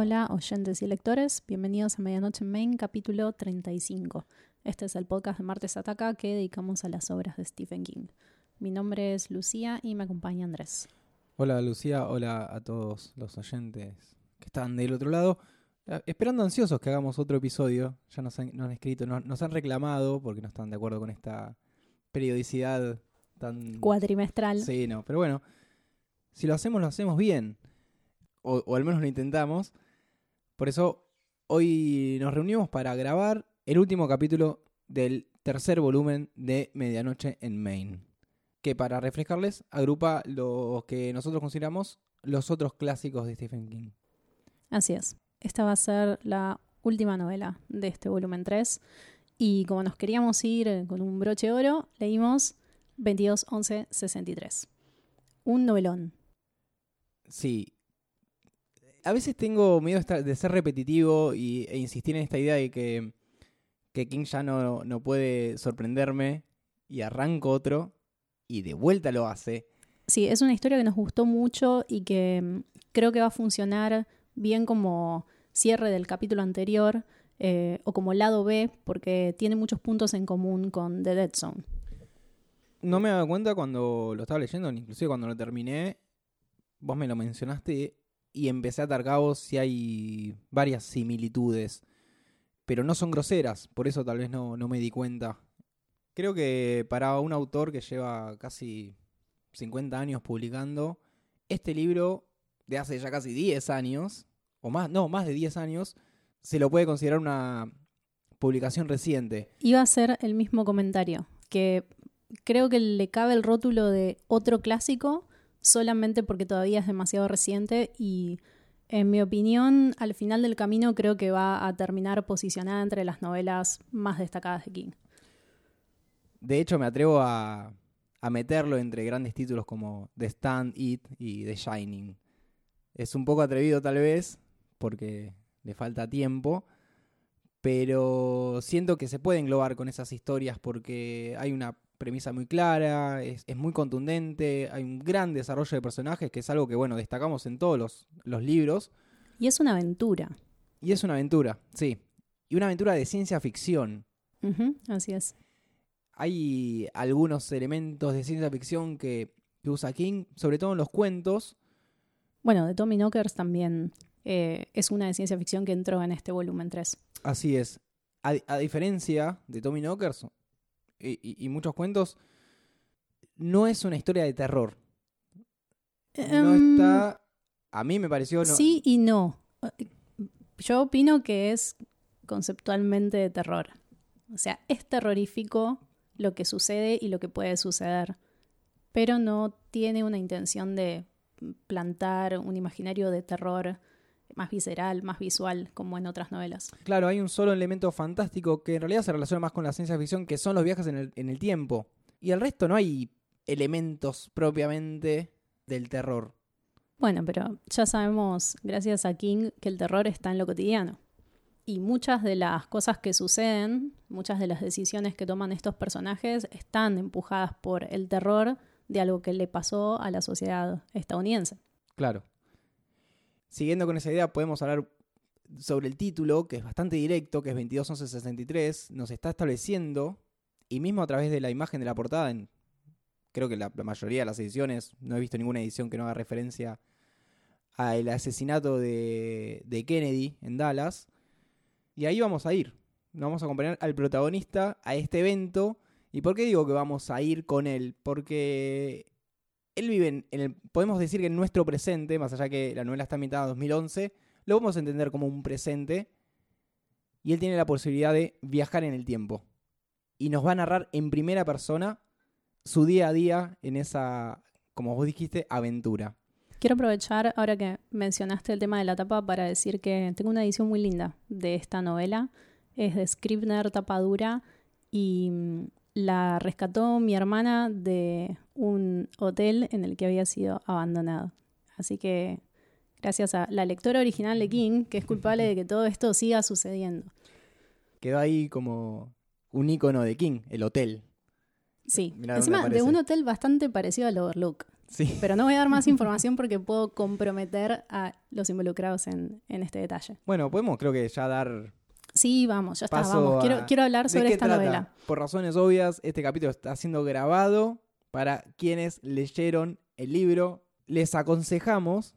Hola, oyentes y lectores. Bienvenidos a Medianoche en Main, capítulo 35. Este es el podcast de Martes Ataca que dedicamos a las obras de Stephen King. Mi nombre es Lucía y me acompaña Andrés. Hola Lucía, hola a todos los oyentes que están del otro lado. Eh, Esperando ansiosos que hagamos otro episodio. Ya nos han, nos han escrito, nos, nos han reclamado porque no están de acuerdo con esta periodicidad tan... Cuatrimestral. Sí, no, pero bueno, si lo hacemos, lo hacemos bien. O, o al menos lo intentamos. Por eso hoy nos reunimos para grabar el último capítulo del tercer volumen de Medianoche en Maine. Que para refrescarles, agrupa los que nosotros consideramos los otros clásicos de Stephen King. Así es. Esta va a ser la última novela de este volumen 3. Y como nos queríamos ir con un broche de oro, leímos 22, 11, 63. Un novelón. Sí. A veces tengo miedo de ser repetitivo y, e insistir en esta idea de que, que King ya no, no puede sorprenderme y arranco otro y de vuelta lo hace. Sí, es una historia que nos gustó mucho y que mm, creo que va a funcionar bien como cierre del capítulo anterior eh, o como lado B, porque tiene muchos puntos en común con The Dead Zone. No me daba cuenta cuando lo estaba leyendo, inclusive cuando lo terminé, vos me lo mencionaste y empecé a atar cabos si hay varias similitudes, pero no son groseras, por eso tal vez no, no me di cuenta. Creo que para un autor que lleva casi 50 años publicando, este libro de hace ya casi 10 años, o más, no, más de 10 años, se lo puede considerar una publicación reciente. Iba a ser el mismo comentario, que creo que le cabe el rótulo de otro clásico solamente porque todavía es demasiado reciente y en mi opinión al final del camino creo que va a terminar posicionada entre las novelas más destacadas de King. De hecho, me atrevo a, meterlo entre grandes títulos como The Stand, It y The Shining. Es un poco atrevido tal vez, porque le falta tiempo, pero siento que se puede englobar con esas historias porque hay una premisa muy clara, es, es muy contundente, hay un gran desarrollo de personajes, que es algo que, bueno, destacamos en todos los, los libros, Y es una aventura. y es una aventura, sí, y una aventura de ciencia ficción. Así es. hay algunos elementos de ciencia ficción que, que usa King, sobre todo en los cuentos. Bueno, de Tommy Knockers también eh, es una de ciencia ficción que entró en este volumen 3. Así es. A, a diferencia de Tommy Knockers y, y- y muchos cuentos, no es una historia de terror. No Em, está. A mí me pareció. No, Sí y no. Yo opino que es conceptualmente de terror. O sea, es terrorífico lo que sucede y lo que puede suceder, pero no tiene una intención de plantar un imaginario de terror más visceral, más visual, como en otras novelas. Claro, hay un solo elemento fantástico que en realidad se relaciona más con la ciencia ficción, que son los viajes en el, en el tiempo. Y el resto no hay elementos propiamente del terror. Bueno, pero ya sabemos, gracias a King, que el terror está en lo cotidiano. Y muchas de las cosas que suceden, muchas de las decisiones que toman estos personajes están empujadas por el terror de algo que le pasó a la sociedad estadounidense. Claro. Siguiendo con esa idea, podemos hablar sobre el título, que es bastante directo, que es 221163. Nos está estableciendo, y mismo a través de la imagen de la portada, en, creo que la, mayoría de las ediciones, no he visto ninguna edición que no haga referencia al asesinato de, de Kennedy en Dallas. Y ahí vamos a ir. Vamos a acompañar al protagonista a este evento. ¿Y por qué digo que vamos a ir con él? Porque él vive en, el, podemos decir que en nuestro presente, más allá que la novela está ambientada en 2011, lo vamos a entender como un presente y él tiene la posibilidad de viajar en el tiempo. Y nos va a narrar en primera persona su día a día en esa, como vos dijiste, aventura. Quiero aprovechar ahora que mencionaste el tema de la tapa para decir que tengo una edición muy linda de esta novela. Es de Scribner tapa dura y mm, la rescató mi hermana de un hotel en el que había sido abandonado. Así que gracias a la lectora original de King, que es culpable de que todo esto siga sucediendo. Quedó ahí como un icono de King, el hotel. Sí, Mirá encima de un hotel bastante parecido al Overlook. Sí. Pero no voy a dar más información porque puedo comprometer a los involucrados en, en este detalle. Bueno, podemos creo que ya dar Sí, vamos, ya está, paso vamos. Quiero, a- quiero hablar ¿De sobre esta trata? novela. Por razones obvias, este capítulo está siendo grabado para quienes leyeron el libro. Les aconsejamos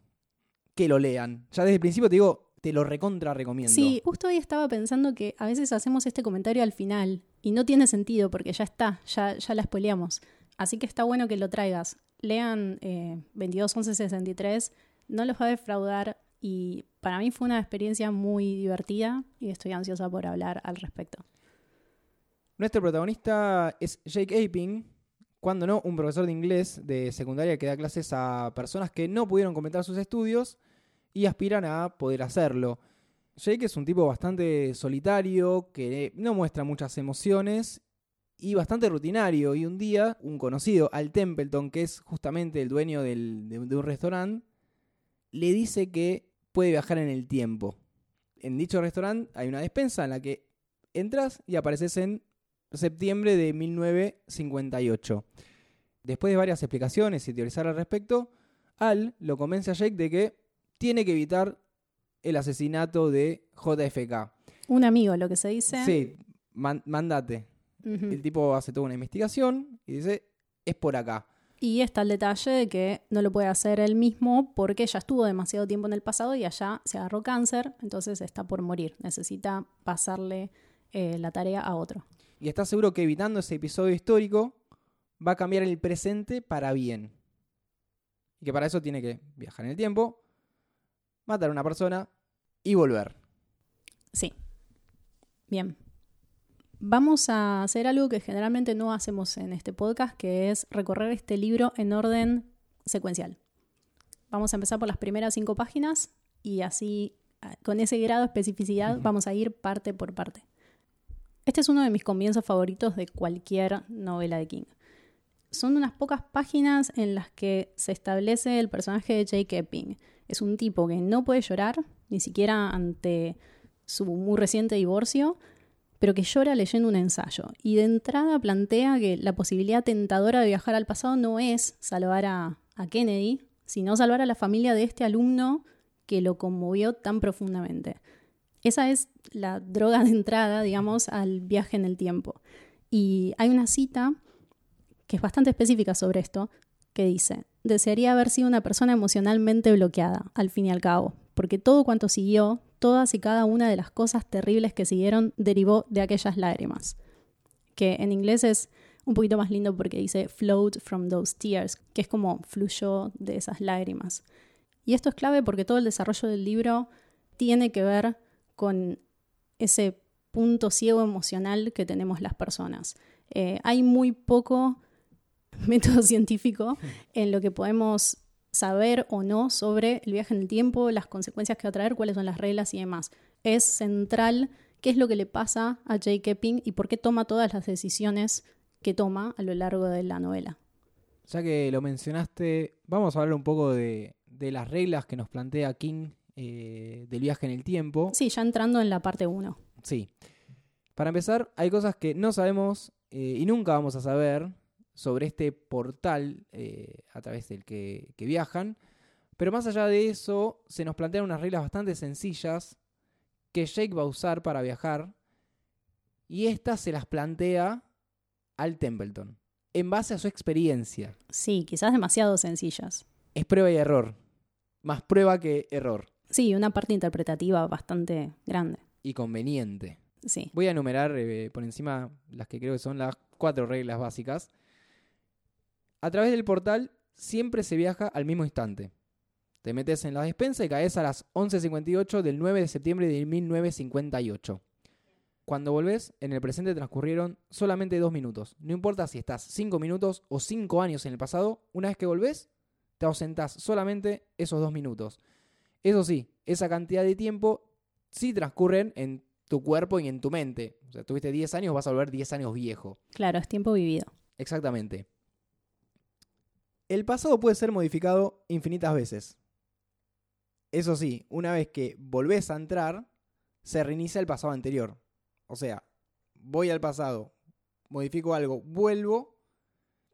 que lo lean. Ya desde el principio te digo, te lo recontra recomiendo. Sí, justo hoy estaba pensando que a veces hacemos este comentario al final y no tiene sentido porque ya está, ya, ya la spoileamos. Así que está bueno que lo traigas. Lean eh, 22 11 63, no los va a defraudar y para mí fue una experiencia muy divertida y estoy ansiosa por hablar al respecto. Nuestro protagonista es Jake Aping, cuando no, un profesor de inglés de secundaria que da clases a personas que no pudieron completar sus estudios y aspiran a poder hacerlo. Jake es un tipo bastante solitario, que no muestra muchas emociones y bastante rutinario. Y un día, un conocido, Al Templeton, que es justamente el dueño del- de, de un restaurante, le dice que puede viajar en el tiempo. En dicho restaurante hay una despensa en la que entras y apareces en septiembre de 1958. Después de varias explicaciones y teorizar al respecto, Al lo convence a Jake de que tiene que evitar el asesinato de JFK. Un amigo, lo que se dice. Sí, man- mandate. El tipo hace toda una investigación y dice, es por acá. Y está el detalle de que no lo puede hacer él mismo porque ya estuvo demasiado tiempo en el pasado y allá se agarró cáncer, entonces está por morir. Necesita pasarle eh, la tarea a otro. Y está seguro que evitando ese episodio histórico va a cambiar el presente para bien. Y que para eso tiene que viajar en el tiempo, matar a una persona y volver. Sí. Bien. Vamos a hacer algo que generalmente no hacemos en este podcast, que es recorrer este libro en orden secuencial. Vamos a empezar por las primeras cinco páginas y así, ah, con ese grado de especificidad, vamos a ir parte por parte. Este es uno de mis comienzos favoritos de cualquier novela de King. Son unas pocas páginas en las que se establece el personaje de Jake Epping. Es un tipo que no puede llorar, ni siquiera ante su muy reciente divorcio, pero que llora leyendo un ensayo. Y de entrada plantea que la posibilidad tentadora de viajar al pasado no es salvar a, a Kennedy, sino salvar a la familia de este alumno que lo conmovió tan profundamente. Esa es la droga de entrada, digamos, al viaje en el tiempo. Y hay una cita que es bastante específica sobre esto, que dice, desearía haber sido una persona emocionalmente bloqueada, al fin y al cabo, porque todo cuanto siguió, todas y cada una de las cosas terribles que siguieron, derivó de aquellas lágrimas. Que en inglés es un poquito más lindo porque dice flowed from those tears, que es como fluyó de esas lágrimas. Y esto es clave porque todo el desarrollo del libro tiene que ver con ese punto ciego emocional que tenemos las personas. Eh, hay muy poco método científico en lo que podemos saber o no sobre el viaje en el tiempo, las consecuencias que va a traer, cuáles son las reglas y demás. Es central qué es lo que le pasa a J.K. Ping y por qué toma todas las decisiones que toma a lo largo de la novela. Ya que lo mencionaste, vamos a hablar un poco de, de las reglas que nos plantea King eh, del viaje en el tiempo. Sí, ya entrando en la parte 1. Sí. Para empezar, hay cosas que no sabemos eh, y nunca vamos a saber sobre este portal eh, a través del que, que viajan. Pero más allá de eso, se nos plantean unas reglas bastante sencillas que Jake va a usar para viajar. Y estas se las plantea al Templeton, en base a su experiencia. Sí, quizás demasiado sencillas. Es prueba y error. Más prueba que error. Sí, una parte interpretativa bastante grande. Y conveniente. Sí. Voy a enumerar eh, por encima las que creo que son las cuatro reglas básicas. A través del portal siempre se viaja al mismo instante. Te metes en la despensa y caes a las 11.58 del 9 de septiembre de 1958. Cuando volvés, en el presente transcurrieron solamente dos minutos. No importa si estás cinco minutos o cinco años en el pasado, una vez que volvés, te ausentás solamente esos dos minutos. Eso sí, esa cantidad de tiempo sí transcurren en tu cuerpo y en tu mente. O sea, tuviste 10 años, vas a volver 10 años viejo. Claro, es tiempo vivido. Exactamente. El pasado puede ser modificado infinitas veces. Eso sí, una vez que volvés a entrar, se reinicia el pasado anterior. O sea, voy al pasado, modifico algo, vuelvo.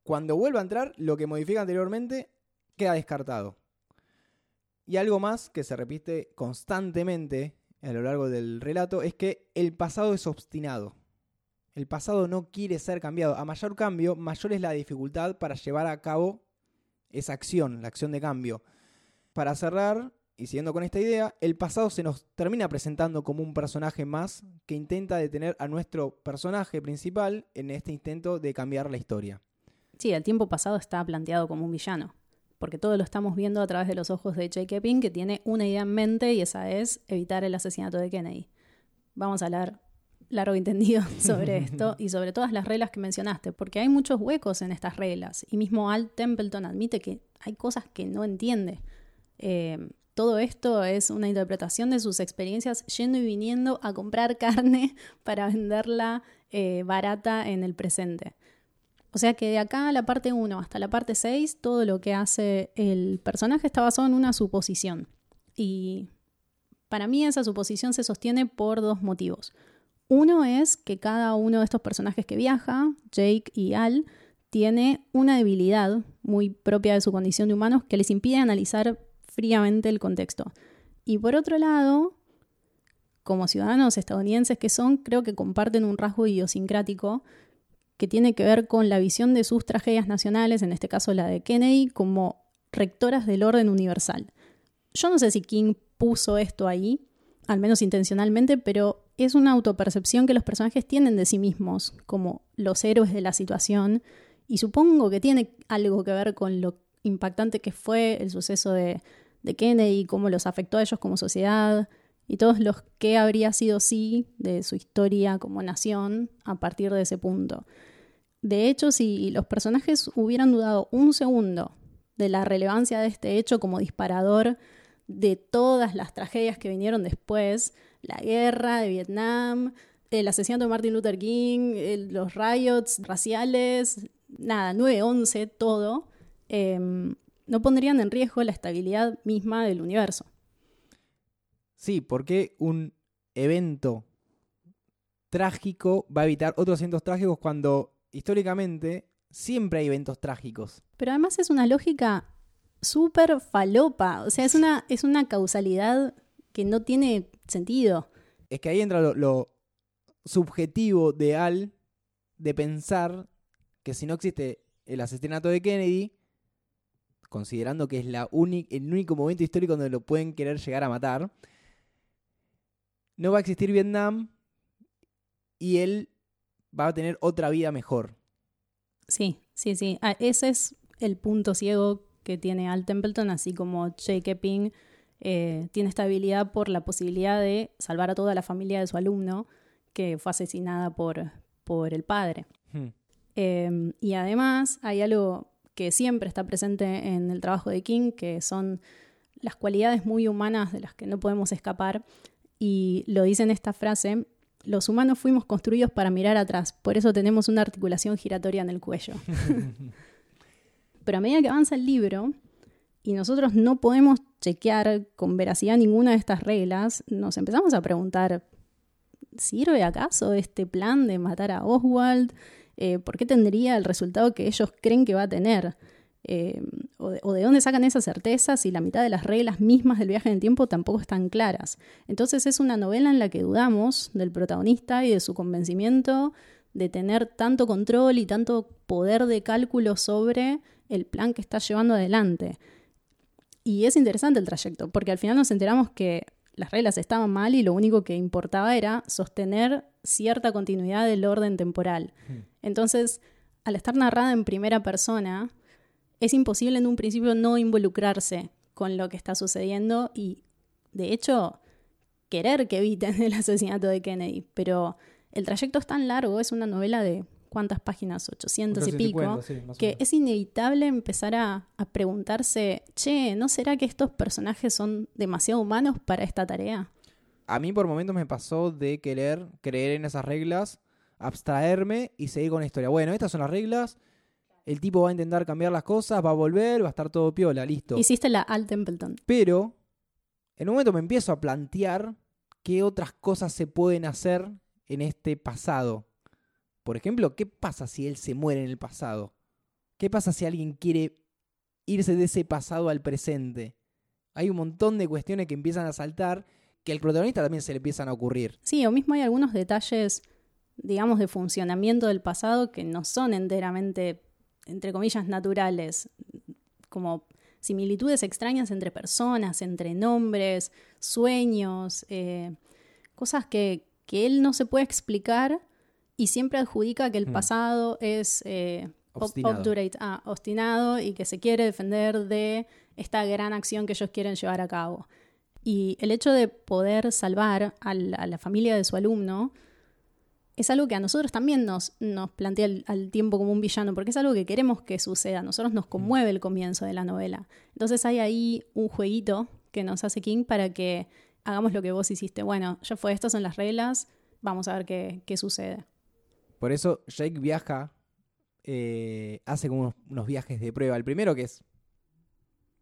Cuando vuelvo a entrar, lo que modifica anteriormente queda descartado. Y algo más que se repite constantemente a lo largo del relato es que el pasado es obstinado. El pasado no quiere ser cambiado. A mayor cambio, mayor es la dificultad para llevar a cabo esa acción, la acción de cambio. Para cerrar, y siguiendo con esta idea, el pasado se nos termina presentando como un personaje más que intenta detener a nuestro personaje principal en este intento de cambiar la historia. Sí, el tiempo pasado está planteado como un villano, porque todo lo estamos viendo a través de los ojos de Jake Epping, que tiene una idea en mente y esa es evitar el asesinato de Kennedy. Vamos a hablar largo y entendido sobre esto y sobre todas las reglas que mencionaste, porque hay muchos huecos en estas reglas. Y mismo Al Templeton admite que hay cosas que no entiende. Eh, todo esto es una interpretación de sus experiencias yendo y viniendo a comprar carne para venderla eh, barata en el presente. O sea que de acá a la parte 1 hasta la parte 6, todo lo que hace el personaje está basado en una suposición. Y para mí esa suposición se sostiene por dos motivos. Uno es que cada uno de estos personajes que viaja, Jake y Al, tiene una debilidad muy propia de su condición de humanos que les impide analizar fríamente el contexto. Y por otro lado, como ciudadanos estadounidenses que son, creo que comparten un rasgo idiosincrático que tiene que ver con la visión de sus tragedias nacionales, en este caso la de Kennedy, como rectoras del orden universal. Yo no sé si King puso esto ahí, al menos intencionalmente, pero es una autopercepción que los personajes tienen de sí mismos, como los héroes de la situación, y supongo que tiene algo que ver con lo impactante que fue el suceso de, Kennedy, cómo los afectó a ellos como sociedad, y todos los que habría sido sí de su historia como nación a partir de ese punto. De hecho, si los personajes hubieran dudado un segundo de la relevancia de este hecho como disparador de todas las tragedias que vinieron después, la guerra de Vietnam, el asesinato de Martin Luther King, los riots raciales, nada, 9-11, todo, em, no pondrían en riesgo la estabilidad misma del universo. Sí, porque un evento trágico va a evitar otros eventos trágicos cuando históricamente siempre hay eventos trágicos. Pero además es una lógica súper falopa, o sea, es una, es una causalidad que no tiene sentido. Es que ahí entra lo, subjetivo de Al de pensar que si no existe el asesinato de Kennedy, considerando que es la el único momento histórico donde lo pueden querer llegar a matar, no va a existir Vietnam y él va a tener otra vida mejor. Sí, sí, sí. Ah, ese es el punto ciego que tiene Al Templeton, así como Jake Epping eh, tiene esta habilidad por la posibilidad de salvar a toda la familia de su alumno que fue asesinada por, por el padre. Hmm. Em, y además hay algo que siempre está presente en el trabajo de King, que son las cualidades muy humanas de las que no podemos escapar. Y lo dice en esta frase, los humanos fuimos construidos para mirar atrás, por eso tenemos una articulación giratoria en el cuello. Pero a medida que avanza el libro y nosotros no podemos chequear con veracidad ninguna de estas reglas, nos empezamos a preguntar, ¿sirve acaso este plan de matar a Oswald? Eh, ¿Por qué tendría el resultado que ellos creen que va a tener? Eh, o, de, dónde sacan esas certezas si la mitad de las reglas mismas del viaje en el tiempo tampoco están claras. Entonces es una novela en la que dudamos del protagonista y de su convencimiento de tener tanto control y tanto poder de cálculo sobre el plan que está llevando adelante. Y es interesante el trayecto, porque al final nos enteramos que las reglas estaban mal y lo único que importaba era sostener cierta continuidad del orden temporal. Hmm. Entonces, al estar narrada en primera persona, es imposible en un principio no involucrarse con lo que está sucediendo y, de hecho, querer que eviten el asesinato de Kennedy. Pero el trayecto es tan largo, es una novela de cuántas páginas, 800 y pico, que es inevitable empezar a, a, preguntarse, che, ¿no será que estos personajes son demasiado humanos para esta tarea? A mí por momentos me pasó de querer creer en esas reglas, abstraerme y seguir con la historia. Bueno, estas son las reglas, el tipo va a intentar cambiar las cosas, va a volver, va a estar todo piola, listo. Hiciste la Al Templeton. Pero, en un momento me empiezo a plantear qué otras cosas se pueden hacer en este pasado. Por ejemplo, ¿qué pasa si él se muere en el pasado? ¿Qué pasa si alguien quiere irse de ese pasado al presente. Hay un montón de cuestiones que empiezan a saltar que al protagonista también se le empiezan a ocurrir. Sí, o mismo hay algunos detalles, digamos, de funcionamiento del pasado que no son enteramente, entre comillas, naturales, como similitudes extrañas entre personas, entre nombres, sueños, eh, cosas que, que, él no se puede explicar y siempre adjudica que el Mm. pasado es eh, ob- Obstinado. obdurate, ah, obstinado y que se quiere defender de esta gran acción que ellos quieren llevar a cabo. Y el hecho de poder salvar a la, a la familia de su alumno es algo que a nosotros también nos, nos plantea al, al tiempo como un villano, porque es algo que queremos que suceda. A nosotros nos conmueve el comienzo de la novela. Entonces hay ahí un jueguito que nos hace King para que hagamos lo que vos hiciste. Bueno, ya fue, estas son las reglas, vamos a ver qué, qué sucede. Por eso Jake viaja, eh, hace como unos, unos viajes de prueba. El primero que es,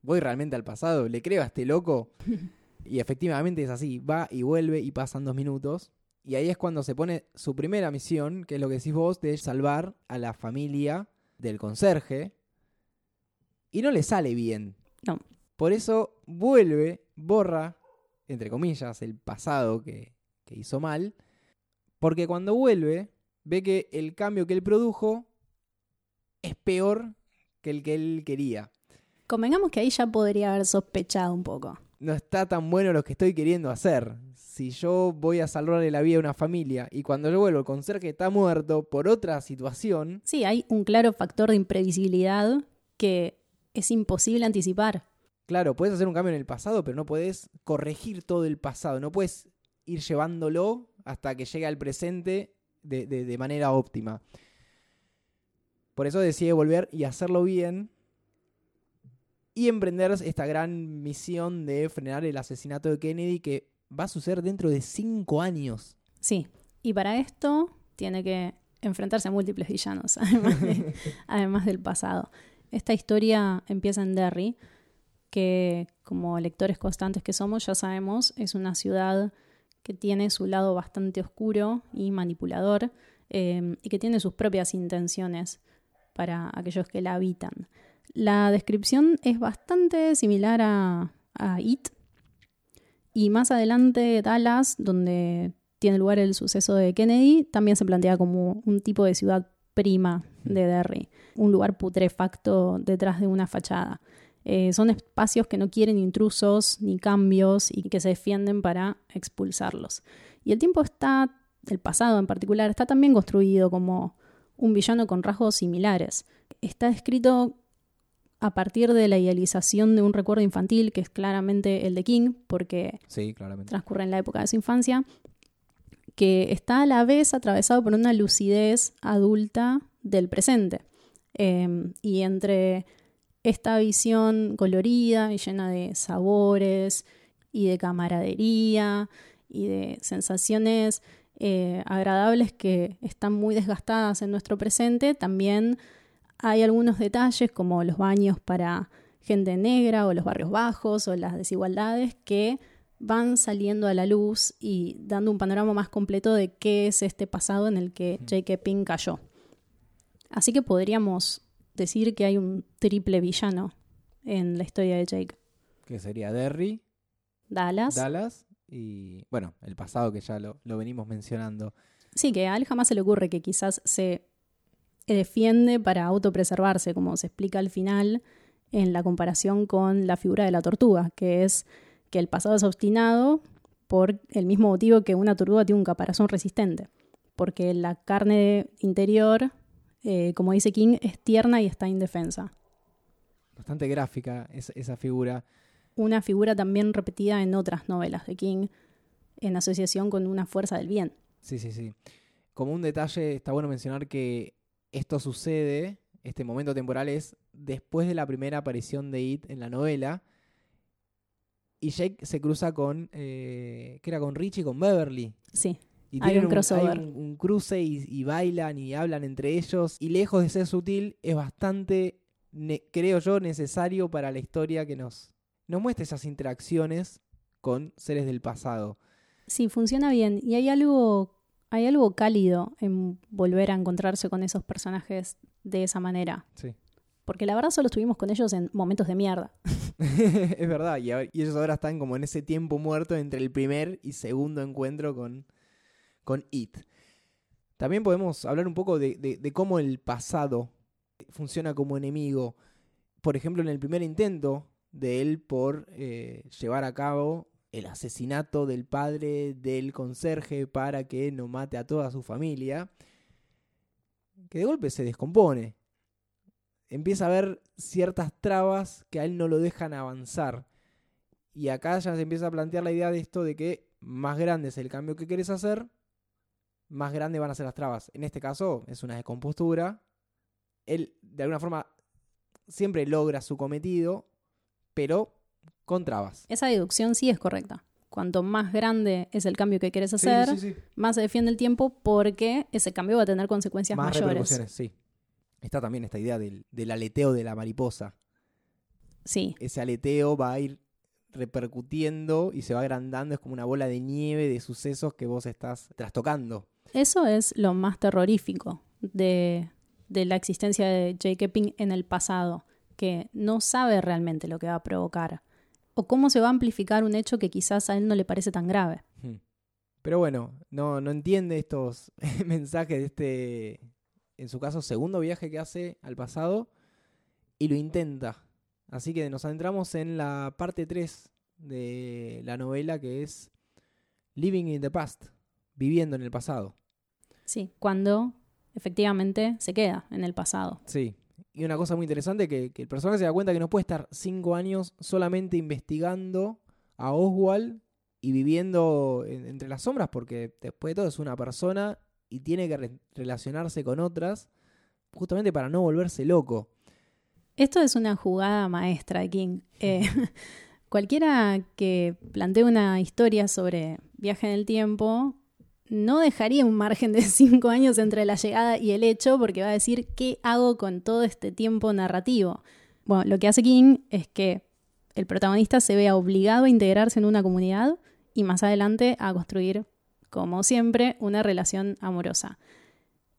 voy realmente al pasado, le creo a este loco. y efectivamente es así, va y vuelve y pasan dos minutos. Y ahí es cuando se pone su primera misión, que es lo que decís vos, de salvar a la familia del conserje. Y no le sale bien. No. Por eso vuelve, borra, entre comillas, el pasado que, que hizo mal. Porque cuando vuelve, ve que el cambio que él produjo es peor que el que él quería. Convengamos que ahí ya podría haber sospechado un poco. No está tan bueno lo que estoy queriendo hacer. Si yo voy a salvarle la vida a una familia y cuando yo vuelvo el conserje está muerto por otra situación, Sí, hay un claro factor de imprevisibilidad que es imposible anticipar. claro, puedes hacer un cambio en el pasado, pero no puedes corregir todo el pasado. No puedes ir llevándolo hasta que llegue al presente de, de- de manera óptima. Por eso decide volver y hacerlo bien y emprender esta gran misión de frenar el asesinato de Kennedy que va a suceder dentro de cinco años. Sí, y para esto tiene que enfrentarse a múltiples villanos, además, de- además del pasado. Esta historia empieza en Derry, que como lectores constantes que somos ya sabemos es una ciudad que tiene su lado bastante oscuro y manipulador eh, y que tiene sus propias intenciones para aquellos que la habitan. La descripción es bastante similar a, a It y más adelante Dallas, donde tiene lugar el suceso de Kennedy, también se plantea como un tipo de ciudad prima de Derry, un lugar putrefacto detrás de una fachada. Eh, son espacios que no quieren intrusos ni cambios y que se defienden para expulsarlos. Y el tiempo está, el pasado en particular, está también construido como un villano con rasgos similares. Está escrito a partir de la idealización de un recuerdo infantil, que es claramente el de King, porque Sí, claramente. transcurre en la época de su infancia, que está a la vez atravesado por una lucidez adulta del presente. Eh, y entre esta visión colorida y llena de sabores y de camaradería y de sensaciones eh, agradables que están muy desgastadas en nuestro presente, también hay algunos detalles como los baños para gente negra o los barrios bajos o las desigualdades que van saliendo a la luz y dando un panorama más completo de qué es este pasado en el que J.K. Pink cayó. Así que podríamos decir que hay un triple villano en la historia de Jake. Que sería Derry, Dallas. Dallas y, bueno, el pasado que ya lo, lo venimos mencionando. Sí, que a él jamás se le ocurre que quizás se defiende para autopreservarse, como se explica al final en la comparación con la figura de la tortuga, que es que el pasado es obstinado por el mismo motivo que una tortuga tiene un caparazón resistente, porque la carne interior, eh, como dice King, es tierna y está indefensa. Bastante gráfica esa, esa figura. Una figura también repetida en otras novelas de King en asociación con una fuerza del bien. Sí, sí, sí. Como un detalle, está bueno mencionar que esto sucede, este momento temporal es después de la primera aparición de It en la novela. Y Jake se cruza con, eh, ¿qué era? Con Richie, con Beverly. Sí, Y Hay un crossover. hay un, un cruce y, y bailan y hablan entre ellos. Y lejos de ser sutil, es bastante, creo yo, necesario para la historia que nos, nos muestre esas interacciones con seres del pasado. Sí, funciona bien. Y hay algo, hay algo cálido en volver a encontrarse con esos personajes de esa manera. Sí. Porque la verdad solo estuvimos con ellos en momentos de mierda. es verdad, y, ellos ahora están como en ese tiempo muerto entre el primer y segundo encuentro con, con It. También podemos hablar un poco de, cómo el pasado funciona como enemigo. Por ejemplo, en el primer intento de él por eh, llevar a cabo el asesinato del padre del conserje para que no mate a toda su familia, que de golpe se descompone. Empieza a haber ciertas trabas que a él no lo dejan avanzar. Y acá ya se empieza a plantear la idea de esto de que más grande es el cambio que quieres hacer, más grande van a ser las trabas. En este caso es una descompostura. Él de alguna forma siempre logra su cometido, pero con trabas. Esa deducción sí es correcta. Cuanto más grande es el cambio que quieres hacer, más se defiende el tiempo porque ese cambio va a tener consecuencias más mayores. Sí. Está también esta idea del, del aleteo de la mariposa. Sí. Ese aleteo va a ir repercutiendo y se va agrandando, es como una bola de nieve de sucesos que vos estás trastocando. Eso es lo más terrorífico de, la existencia de J.K. Ping en el pasado, que no sabe realmente lo que va a provocar o cómo se va a amplificar un hecho que quizás a él no le parece tan grave. Hmm. Pero bueno, no, no entiende estos mensajes de este, en su caso, segundo viaje que hace al pasado y lo intenta. Así que nos adentramos en la parte 3 de la novela que es Living in the Past, viviendo en el pasado. Sí, cuando efectivamente se queda en el pasado. Sí. Y una cosa muy interesante que, que el personaje se da cuenta que no puede estar cinco años solamente investigando a Oswald y viviendo entre las sombras, porque después de todo es una persona y tiene que relacionarse con otras justamente para no volverse loco. Esto es una jugada maestra de King. Eh, cualquiera que plantee una historia sobre viaje en el tiempo no dejaría un margen de cinco años entre la llegada y el hecho porque va a decir qué hago con todo este tiempo narrativo. Bueno, lo que hace King es que el protagonista se vea obligado a integrarse en una comunidad y más adelante a construir, como siempre, una relación amorosa.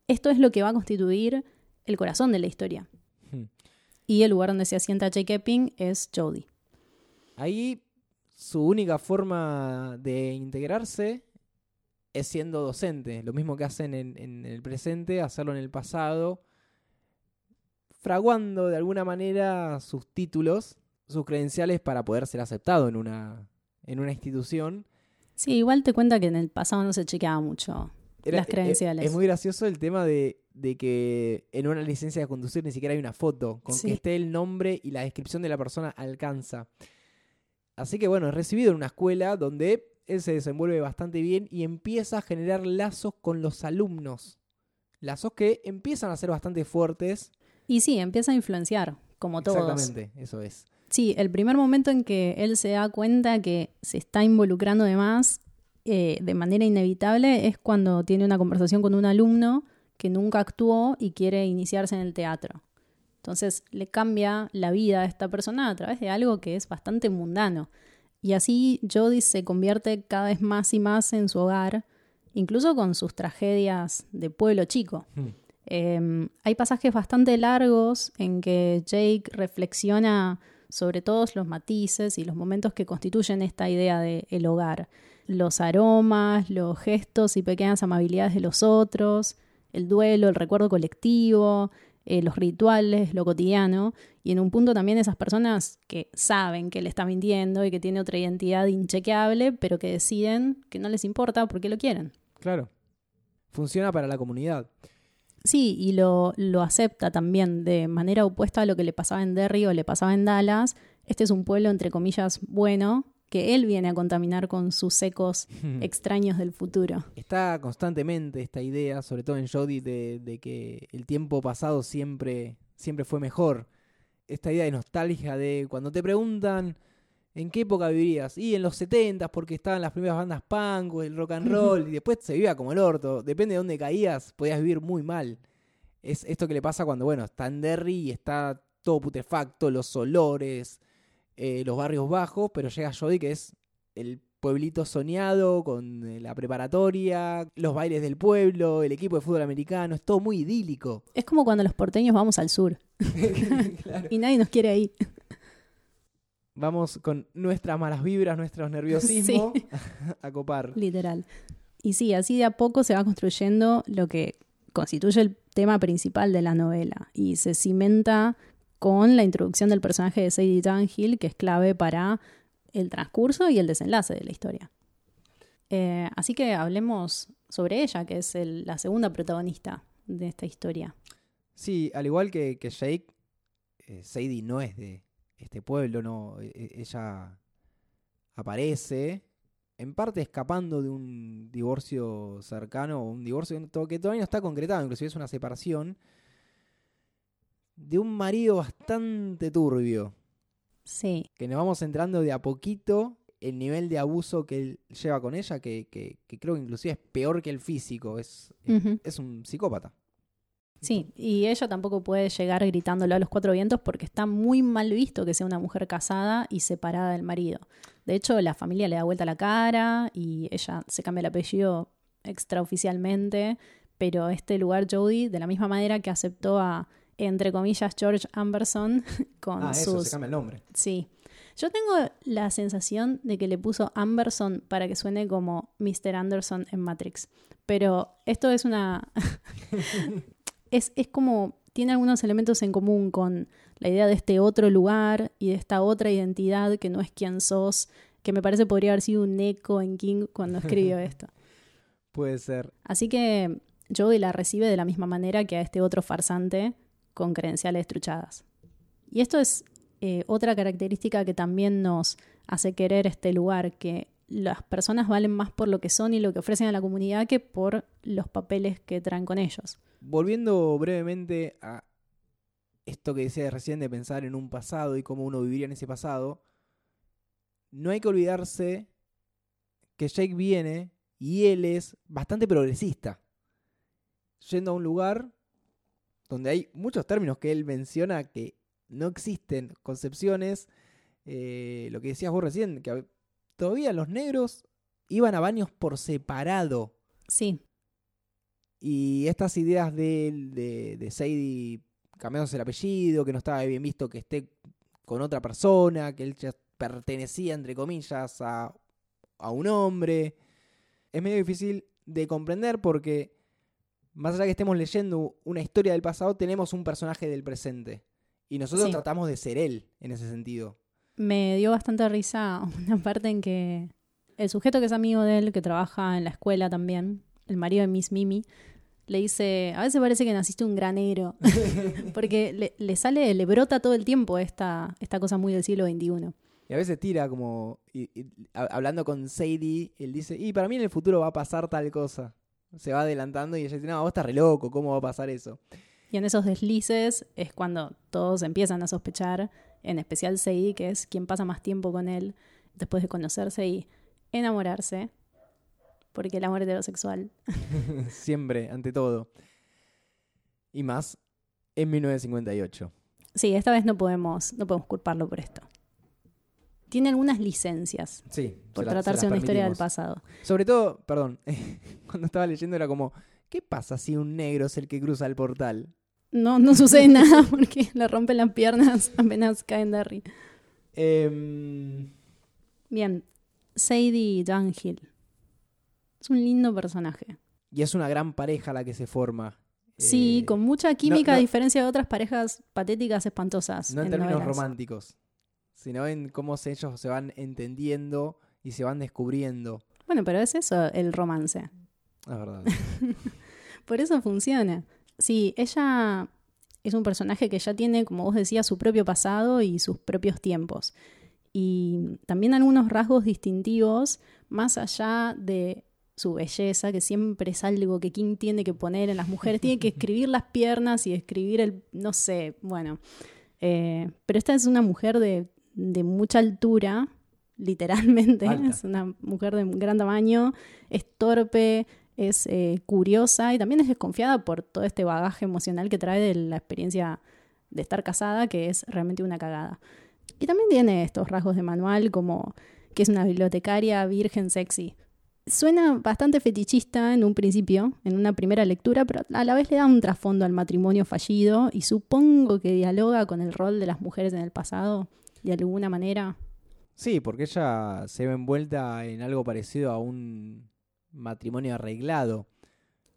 Esto es lo que va a constituir el corazón de la historia. Hmm. Y el lugar donde se asienta J.K. Ping es Jodie. Ahí su única forma de integrarse es siendo docente. Lo mismo que hacen en, el presente, hacerlo en el pasado, fraguando de alguna manera sus títulos, sus credenciales para poder ser aceptado en una, en una institución. Sí, igual te cuenta que en el pasado no se chequeaba mucho las credenciales. Es, muy gracioso el tema de, que en una licencia de conducir ni siquiera hay una foto. Con que esté el nombre y la descripción de la persona alcanza. Así que bueno, es recibido en una escuela donde él se desenvuelve bastante bien y empieza a generar lazos con los alumnos. Lazos que empiezan a ser bastante fuertes. Y sí, empieza a influenciar, como todos. Exactamente, eso es. Sí, el primer momento en que él se da cuenta que se está involucrando de más eh, de manera inevitable es cuando tiene una conversación con un alumno que nunca actuó y quiere iniciarse en el teatro. Entonces le cambia la vida a esta persona a través de algo que es bastante mundano. Y así Jodie se convierte cada vez más y más en su hogar, incluso con sus tragedias de pueblo chico. Hmm. Em, hay pasajes bastante largos en que Jake reflexiona sobre todos los matices y los momentos que constituyen esta idea de el hogar. Los aromas, los gestos y pequeñas amabilidades de los otros, el duelo, el recuerdo colectivo, eh, los rituales, lo cotidiano, y en un punto también esas personas que saben que le está mintiendo y que tiene otra identidad inchequeable, pero que deciden que no les importa porque lo quieren. Claro. Funciona para la comunidad. Sí, y lo, lo acepta también de manera opuesta a lo que le pasaba en Derry o le pasaba en Dallas. Este es un pueblo, entre comillas, bueno, que él viene a contaminar con sus ecos extraños del futuro. Está constantemente esta idea, sobre todo en Jodie, de, que el tiempo pasado siempre, siempre fue mejor. Esta idea de nostalgia de cuando te preguntan en qué época vivirías. Y en los 70 porque estaban las primeras bandas punk o el rock and roll, y después se vivía como el orto. Depende de dónde caías, podías vivir muy mal. Es esto que le pasa cuando, bueno, está en Derry y está todo putrefacto, los olores, eh, los barrios bajos, pero llega Jody, que es el pueblito soñado, con eh, la preparatoria, los bailes del pueblo, el equipo de fútbol americano, es todo muy idílico. Es como cuando los porteños vamos al sur Claro. y nadie nos quiere ahí. Vamos con nuestras malas vibras, nuestros nerviosismos a copar. Literal. Y sí, así de a poco se va construyendo lo que constituye el tema principal de la novela y se cimenta con la introducción del personaje de Sadie Dunhill, que es clave para el transcurso y el desenlace de la historia. Eh, así que hablemos sobre ella, que es la segunda protagonista de esta historia. Sí, al igual que, Jake, eh, Sadie no es de este pueblo, no. e- e- ella aparece, en parte escapando de un divorcio cercano, un divorcio que todavía no está concretado, inclusive es una separación, de un marido bastante turbio, Sí, que nos vamos entrando de a poquito el nivel de abuso que él lleva con ella, que, que- que creo que inclusive es peor que el físico, es, es un psicópata. sí. Y ella tampoco puede llegar gritándolo a los cuatro vientos porque está muy mal visto que sea una mujer casada y separada del marido. De hecho, la familia le da vuelta la cara y ella se cambia el apellido extraoficialmente, pero este lugar Jodie, de la misma manera que aceptó a, entre comillas, George Amberson con Ah, eso, sus... se cambia el nombre. Sí. Yo tengo la sensación de que le puso Amberson para que suene como Mr. Anderson en Matrix. Pero esto es una. es, es como. Tiene algunos elementos en común con la idea de este otro lugar y de esta otra identidad que no es quien sos, que me parece podría haber sido un eco en King cuando escribió esto. Puede ser. Así que Jodie la recibe de la misma manera que a este otro farsante con credenciales truchadas. Y esto es eh, otra característica que también nos hace querer este lugar, que las personas valen más por lo que son y lo que ofrecen a la comunidad que por los papeles que traen con ellos. Volviendo brevemente a esto que decía recién de pensar en un pasado y cómo uno viviría en ese pasado, no hay que olvidarse que Jake viene y él es bastante progresista. Yendo a un lugar donde hay muchos términos que él menciona que no existen, concepciones, eh, lo que decías vos recién, que todavía los negros iban a baños por separado. Sí, Y estas ideas de, de, de Sadie cambiándose el apellido, que no estaba bien visto que esté con otra persona, que él ya pertenecía, entre comillas, a, a un hombre, es medio difícil de comprender porque, más allá que estemos leyendo una historia del pasado, tenemos un personaje del presente. Y nosotros Sí. tratamos de ser él en ese sentido. me dio bastante risa una parte en que el sujeto que es amigo de él, que trabaja en la escuela también, el marido de Miss Mimi, le dice, a veces parece que naciste un granero, porque le, le sale, le brota todo el tiempo esta, esta cosa muy del siglo XXI. Y a veces tira como, y- y- a- hablando con Sadie, él dice, y para mí en el futuro va a pasar tal cosa. Se va adelantando y ella dice, no, vos estás re loco, ¿cómo va a pasar eso? Y en esos deslices es cuando todos empiezan a sospechar, en especial Sadie, que es quien pasa más tiempo con él después de conocerse y enamorarse, porque el amor heterosexual. Siempre, ante todo. Y más en 1958. Sí, esta vez no podemos, no podemos culparlo por esto. Tiene algunas licencias Sí. por la- tratarse de una historia del pasado. Sobre todo, perdón, cuando estaba leyendo era como, ¿qué pasa si un negro es el que cruza el portal? No, no sucede nada porque le rompen las piernas apenas caen de arriba. Em, Bien, Sadie Dunhill. Es un lindo personaje. y es una gran pareja la que se forma. Sí, Eh, con mucha química, no- a diferencia de otras parejas patéticas espantosas. No en en términos novelas. románticos, sino en cómo se- ellos se van entendiendo y se van descubriendo. Bueno, pero es eso el romance. Es verdad. Por eso funciona. Sí, ella es un personaje que ya tiene, como vos decías, su propio pasado y sus propios tiempos. Y también algunos rasgos distintivos, más allá de su belleza, que siempre es algo que King tiene que poner en las mujeres. Tiene que escribir las piernas y escribir el, no sé, bueno. Eh, pero esta es una mujer de, de mucha altura, literalmente. Alta. Es una mujer de gran tamaño, es torpe, es eh, curiosa y también es desconfiada por todo este bagaje emocional que trae de la experiencia de estar casada, que es realmente una cagada. Y también tiene estos rasgos de manual como que es una bibliotecaria virgen sexy. Suena bastante fetichista en un principio, en una primera lectura, pero a la vez le da un trasfondo al matrimonio fallido y supongo que dialoga con el rol de las mujeres en el pasado, de alguna manera. Sí, porque ella se ve envuelta en algo parecido a un matrimonio arreglado.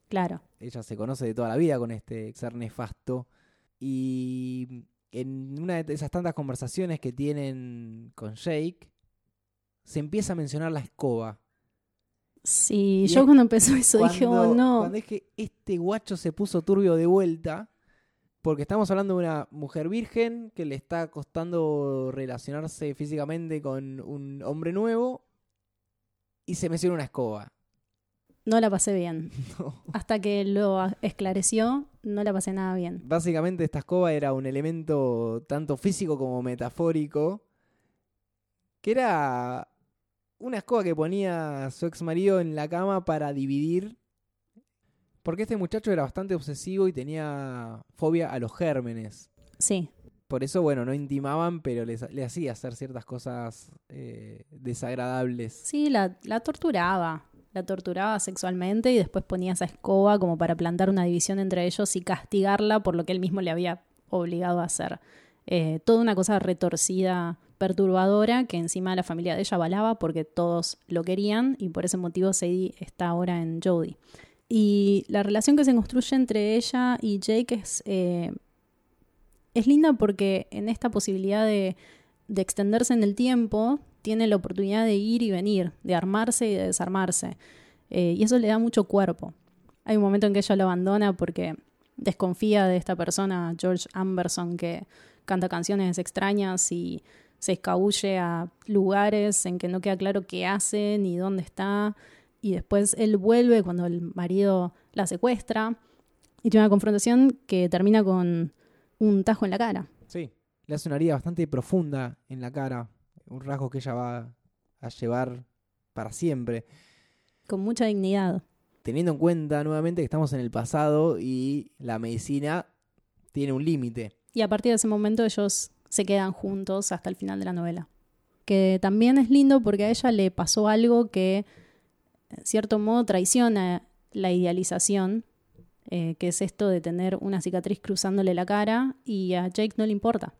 Claro. Ella se conoce de toda la vida con este ser nefasto. Y en una de esas tantas conversaciones que tienen con Jake, se empieza a mencionar la escoba. Sí, yo cuando empezó eso dije, oh no. Cuando es que este guacho se puso turbio de vuelta, porque estamos hablando de una mujer virgen que le está costando relacionarse físicamente con un hombre nuevo y se menciona una escoba. No la pasé bien. Hasta que lo esclareció, no la pasé nada bien. Básicamente esta escoba era un elemento tanto físico como metafórico, que era una escoba que ponía su ex marido en la cama para dividir, porque este muchacho era bastante obsesivo y tenía fobia a los gérmenes. Sí. Por eso, bueno, no intimaban, pero le hacía hacer ciertas cosas eh, desagradables. Sí, la, la torturaba la torturaba sexualmente y después ponía esa escoba como para plantar una división entre ellos y castigarla por lo que él mismo le había obligado a hacer. Eh, toda una cosa retorcida, perturbadora, que encima la familia de ella avalaba porque todos lo querían y por ese motivo Sadie está ahora en Jodie. Y la relación que se construye entre ella y Jake es, eh, es linda porque en esta posibilidad de, de extenderse en el tiempo, tiene la oportunidad de ir y venir, de armarse y de desarmarse. Eh, y eso le da mucho cuerpo. Hay un momento en que ella lo abandona porque desconfía de esta persona, George Amberson, que canta canciones extrañas y se escabulle a lugares en que no queda claro qué hace ni dónde está. Y después él vuelve cuando el marido la secuestra. Y tiene una confrontación que termina con un tajo en la cara. Sí, le hace una herida bastante profunda en la cara un rasgo que ella va a llevar para siempre. Con mucha dignidad. Teniendo en cuenta nuevamente que estamos en el pasado y la medicina tiene un límite. Y a partir de ese momento ellos se quedan juntos hasta el final de la novela. Que también es lindo porque a ella le pasó algo que, en cierto modo, traiciona la idealización, eh, que es esto de tener una cicatriz cruzándole la cara y a Jake no le importa.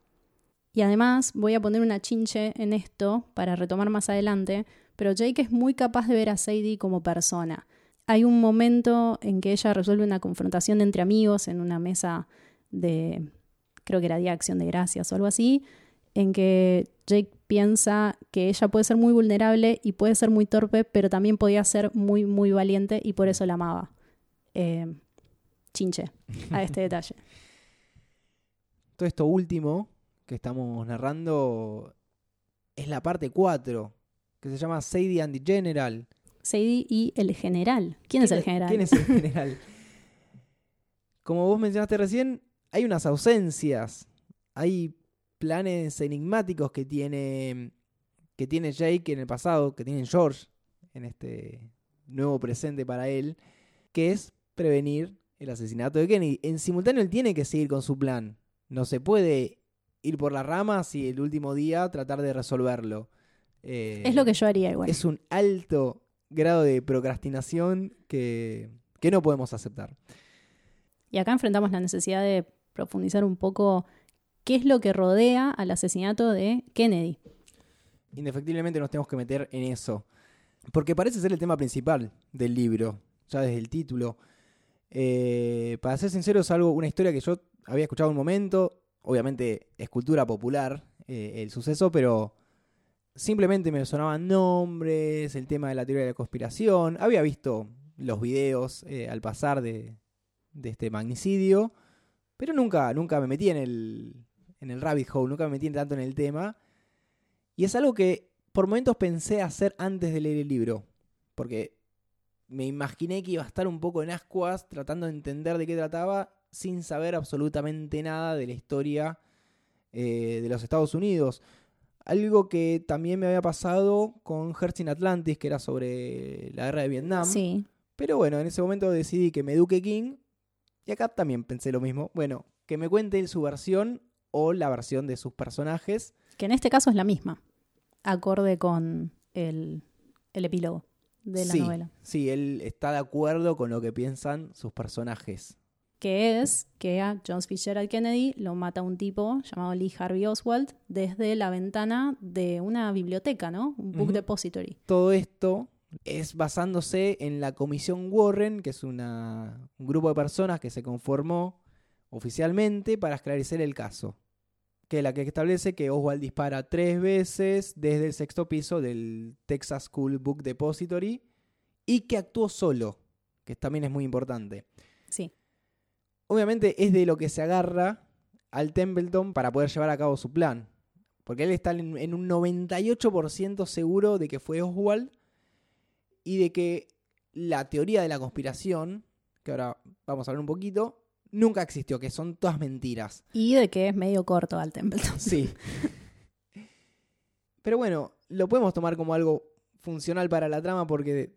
Y además voy a poner una chinche en esto para retomar más adelante, pero Jake es muy capaz de ver a Sadie como persona. Hay un momento en que ella resuelve una confrontación entre amigos en una mesa de, creo que era Día Acción de Gracias o algo así, en que Jake piensa que ella puede ser muy vulnerable y puede ser muy torpe, pero también podía ser muy, muy valiente y por eso la amaba. Eh, chinche a este detalle. Todo esto último que estamos narrando es la parte 4, que se llama Sadie and the General. Sadie y el general. ¿Quién, es el general? ¿Quién es el general? Como vos mencionaste recién, hay unas ausencias, hay planes enigmáticos que tiene, que tiene Jake en el pasado, que tiene George en este nuevo presente para él, que es prevenir el asesinato de Kennedy. En simultáneo él tiene que seguir con su plan. No se puede ir por las ramas y el último día tratar de resolverlo. Eh, es lo que yo haría igual. Es un alto grado de procrastinación que, que no podemos aceptar. Y acá enfrentamos la necesidad de profundizar un poco qué es lo que rodea al asesinato de Kennedy. Indefectiblemente nos tenemos que meter en eso. Porque parece ser el tema principal del libro, ya desde el título. Eh, para ser sincero, es algo, una historia que yo había escuchado un momento, obviamente es cultura popular eh, el suceso, pero simplemente me sonaban nombres, el tema de la teoría de la conspiración. Había visto los videos eh, al pasar de, este magnicidio, pero nunca, nunca me metí en el, en el rabbit hole, nunca me metí tanto en el tema. Y es algo que por momentos pensé hacer antes de leer el libro, porque me imaginé que iba a estar un poco en ascuas tratando de entender de qué trataba sin saber absolutamente nada de la historia eh, de los Estados Unidos. Algo que también me había pasado con Hertz Atlantis, que era sobre la guerra de Vietnam. Sí. Pero bueno, en ese momento decidí que me eduque King. Y acá también pensé lo mismo. Bueno, que me cuente su versión o la versión de sus personajes. Que en este caso es la misma. Acorde con el, el epílogo de la sí, novela. Sí, él está de acuerdo con lo que piensan sus personajes. Que es que a John Fitzgerald Kennedy lo mata un tipo llamado Lee Harvey Oswald desde la ventana de una biblioteca, ¿no? Un book depository. Todo esto es basándose en la Comisión Warren, que es una- un grupo de personas que se conformó oficialmente para esclarecer el caso. Que es la que establece que Oswald dispara tres veces desde el sexto piso del Texas School Book Depository y que actuó solo, que también es muy importante. Sí. Obviamente es de lo que se agarra al Templeton para poder llevar a cabo su plan. Porque él está en, en un 98% seguro de que fue Oswald y de que la teoría de la conspiración, que ahora vamos a hablar un poquito, nunca existió, que son todas mentiras. Y de que es medio corto al Templeton. Sí. Pero bueno, lo podemos tomar como algo funcional para la trama porque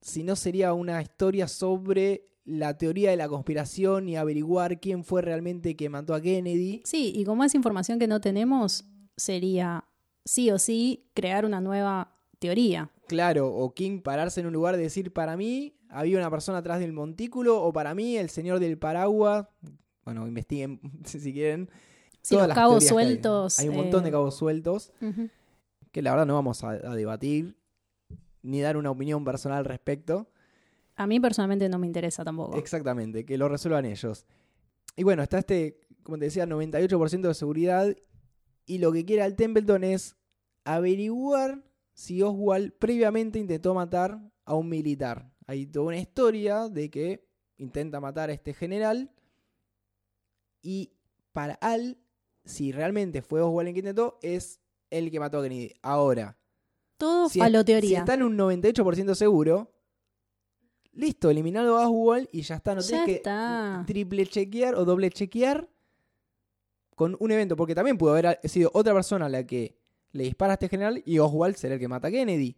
si no sería una historia sobre la teoría de la conspiración y averiguar quién fue realmente que mató a Kennedy. Sí, y como es información que no tenemos, sería sí o sí crear una nueva teoría. Claro, o King pararse en un lugar y decir, para mí había una persona atrás del montículo, o para mí el señor del paraguas. Bueno, investiguen si quieren. Sí, todas los cabos hay. sueltos. Hay, un montón de eh, cabos sueltos que la verdad no vamos a, a debatir ni dar una opinión personal al respecto. A mí personalmente no me interesa tampoco. Exactamente, que lo resuelvan ellos. Y bueno, está este, como te decía, 98% de seguridad. Y lo que quiere el Templeton es averiguar si Oswald previamente intentó matar a un militar. Hay toda una historia de que intenta matar a este general. Y para Al, si realmente fue Oswald el que intentó, es el que mató a Kennedy. Ahora, Todo si, Si está en un 98% seguro, listo, eliminado a Oswald y ya está. No Ya tenés que triple chequear o doble chequear con un evento, porque también pudo haber sido otra persona la que le dispara a este general y Oswald será el que mata a Kennedy.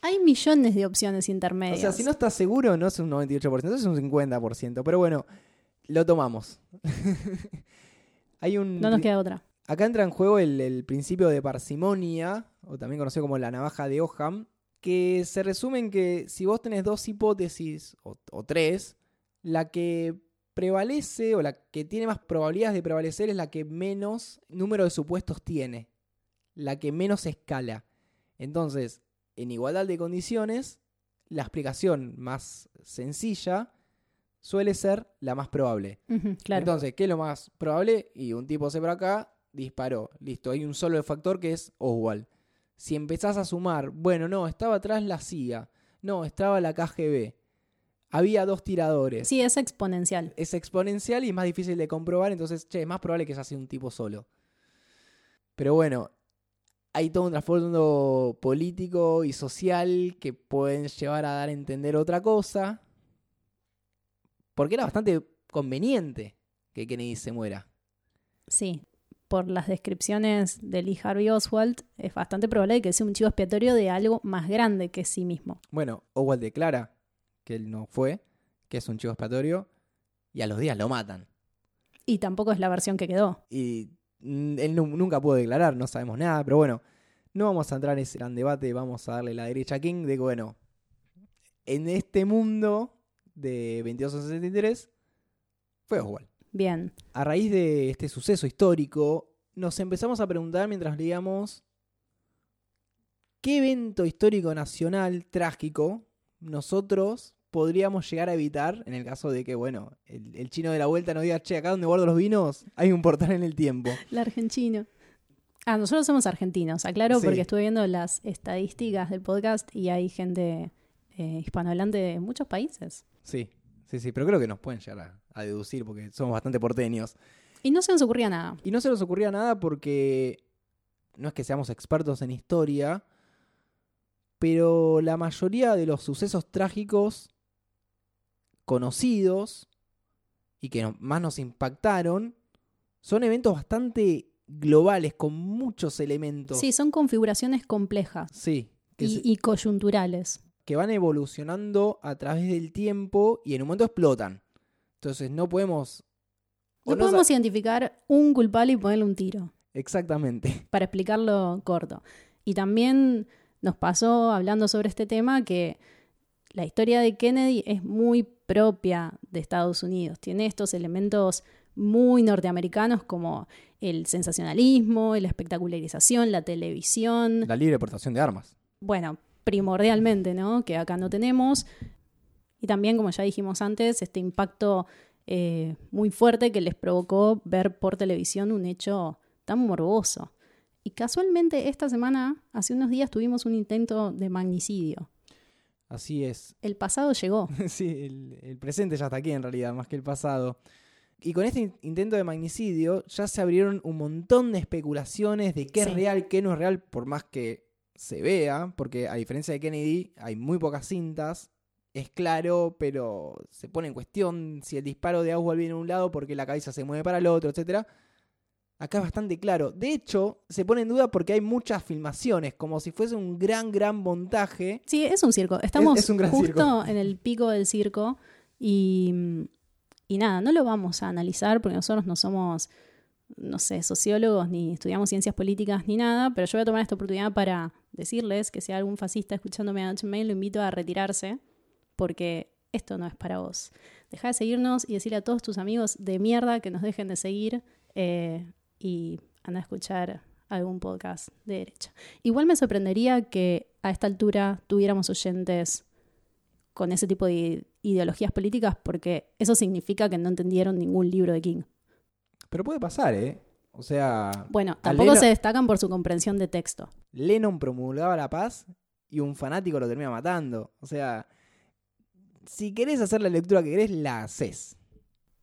Hay millones de opciones O intermedias. sea, si no estás seguro, no es un 98%, es un 50%. Pero bueno, lo tomamos. Hay un. no nos queda otra. Acá entra en juego el, el principio de parsimonia, o también conocido como la navaja de Oham, que se resume en que si vos tenés dos hipótesis, o, o tres, la que prevalece o la que tiene más probabilidades de prevalecer es la que menos número de supuestos tiene, la que menos escala. Entonces, en igualdad de condiciones, la explicación más sencilla suele ser la más probable. Claro. Entonces, ¿qué es lo más probable? Y un tipo se por acá, disparó. Listo, hay un solo factor que es Oswald. Si empezás a sumar, bueno, no, estaba atrás la CIA, no, estaba la KGB, había dos tiradores. sí, es exponencial. Es exponencial y es más difícil de comprobar, entonces, che, es más probable que haya sido un tipo solo. Pero bueno, hay todo un trasfondo político y social que pueden llevar a dar a entender otra cosa. Porque era bastante conveniente que Kennedy se muera. Sí. Por las descripciones de Lee Harvey Oswald, es bastante probable que sea un chivo expiatorio de algo más grande que sí mismo. Bueno, Oswald declara que él no fue, que es un chivo expiatorio, y a los días lo matan. Y tampoco es la versión que quedó. Y él nu- nunca pudo declarar, no sabemos nada, pero bueno, no vamos a entrar en ese gran debate, vamos a darle la derecha a King de que, bueno, en este mundo de 2263 fue Oswald. Bien. A raíz de este suceso histórico, nos empezamos a preguntar mientras leíamos qué evento histórico nacional trágico nosotros podríamos llegar a evitar en el caso de que, bueno, el, el chino de la vuelta nos diga, che, acá donde guardo los vinos hay un portal en el tiempo. La argentino. Ah, nosotros somos argentinos, aclaro, Sí. porque estuve viendo las estadísticas del podcast y hay gente eh, hispanohablante de muchos países. Sí, sí, sí, pero creo que nos pueden llegar a, a deducir porque somos bastante porteños. Y no se nos ocurría nada. Y no se nos ocurría nada porque no es que seamos expertos en historia, pero la mayoría de los sucesos trágicos conocidos y que no- más nos impactaron son eventos bastante globales, con muchos elementos. Sí, son configuraciones complejas Sí, que, y, se- y coyunturales. que van evolucionando a través del tiempo y en un momento explotan. Entonces no podemos... No podemos identificar un culpable y ponerle un tiro, Exactamente. para explicarlo corto. Y también nos pasó hablando sobre este tema que la historia de Kennedy es muy propia de Estados Unidos. Tiene estos elementos muy norteamericanos como el sensacionalismo, la espectacularización, la televisión. La libre portación de armas. Bueno, primordialmente, ¿no? Que acá no tenemos. Y también, como ya dijimos antes, este impacto eh, muy fuerte que les provocó ver por televisión un hecho tan morboso. Y casualmente esta semana, hace unos días, tuvimos un intento de magnicidio. Así es. El pasado llegó. sí, el, presente ya está aquí en realidad, más que el pasado. Y con este intento de magnicidio ya se abrieron un montón de especulaciones de qué es real, qué no es real, por más que se vea, porque a diferencia de Kennedy hay muy pocas cintas, es claro, pero se pone en cuestión si el disparo de Oswald viene a un lado porque la cabeza se mueve para el otro, etcétera acá es bastante claro. De hecho, se pone en duda porque hay muchas filmaciones, como si fuese un gran, gran montaje. Sí, es un circo. Estamos justo en el pico del circo y, y nada, no lo vamos a analizar porque nosotros no somos, no sé, sociólogos ni estudiamos ciencias políticas ni nada, pero yo voy a tomar esta oportunidad para decirles que si hay algún fascista escuchándome a Mail, lo invito a retirarse porque esto no es para vos. Deja de seguirnos y decirle a todos tus amigos de mierda que nos dejen de seguir. Eh, y anda a escuchar algún podcast de derecha. Igual me sorprendería que a esta altura tuviéramos oyentes con ese tipo de ideologías políticas porque eso significa que no entendieron ningún libro de King. Pero puede pasar, ¿eh? O sea... Bueno, tampoco se destacan por su comprensión de texto. Lennon promulgaba la paz y un fanático lo termina matando. O sea, si querés hacer la lectura que querés, la haces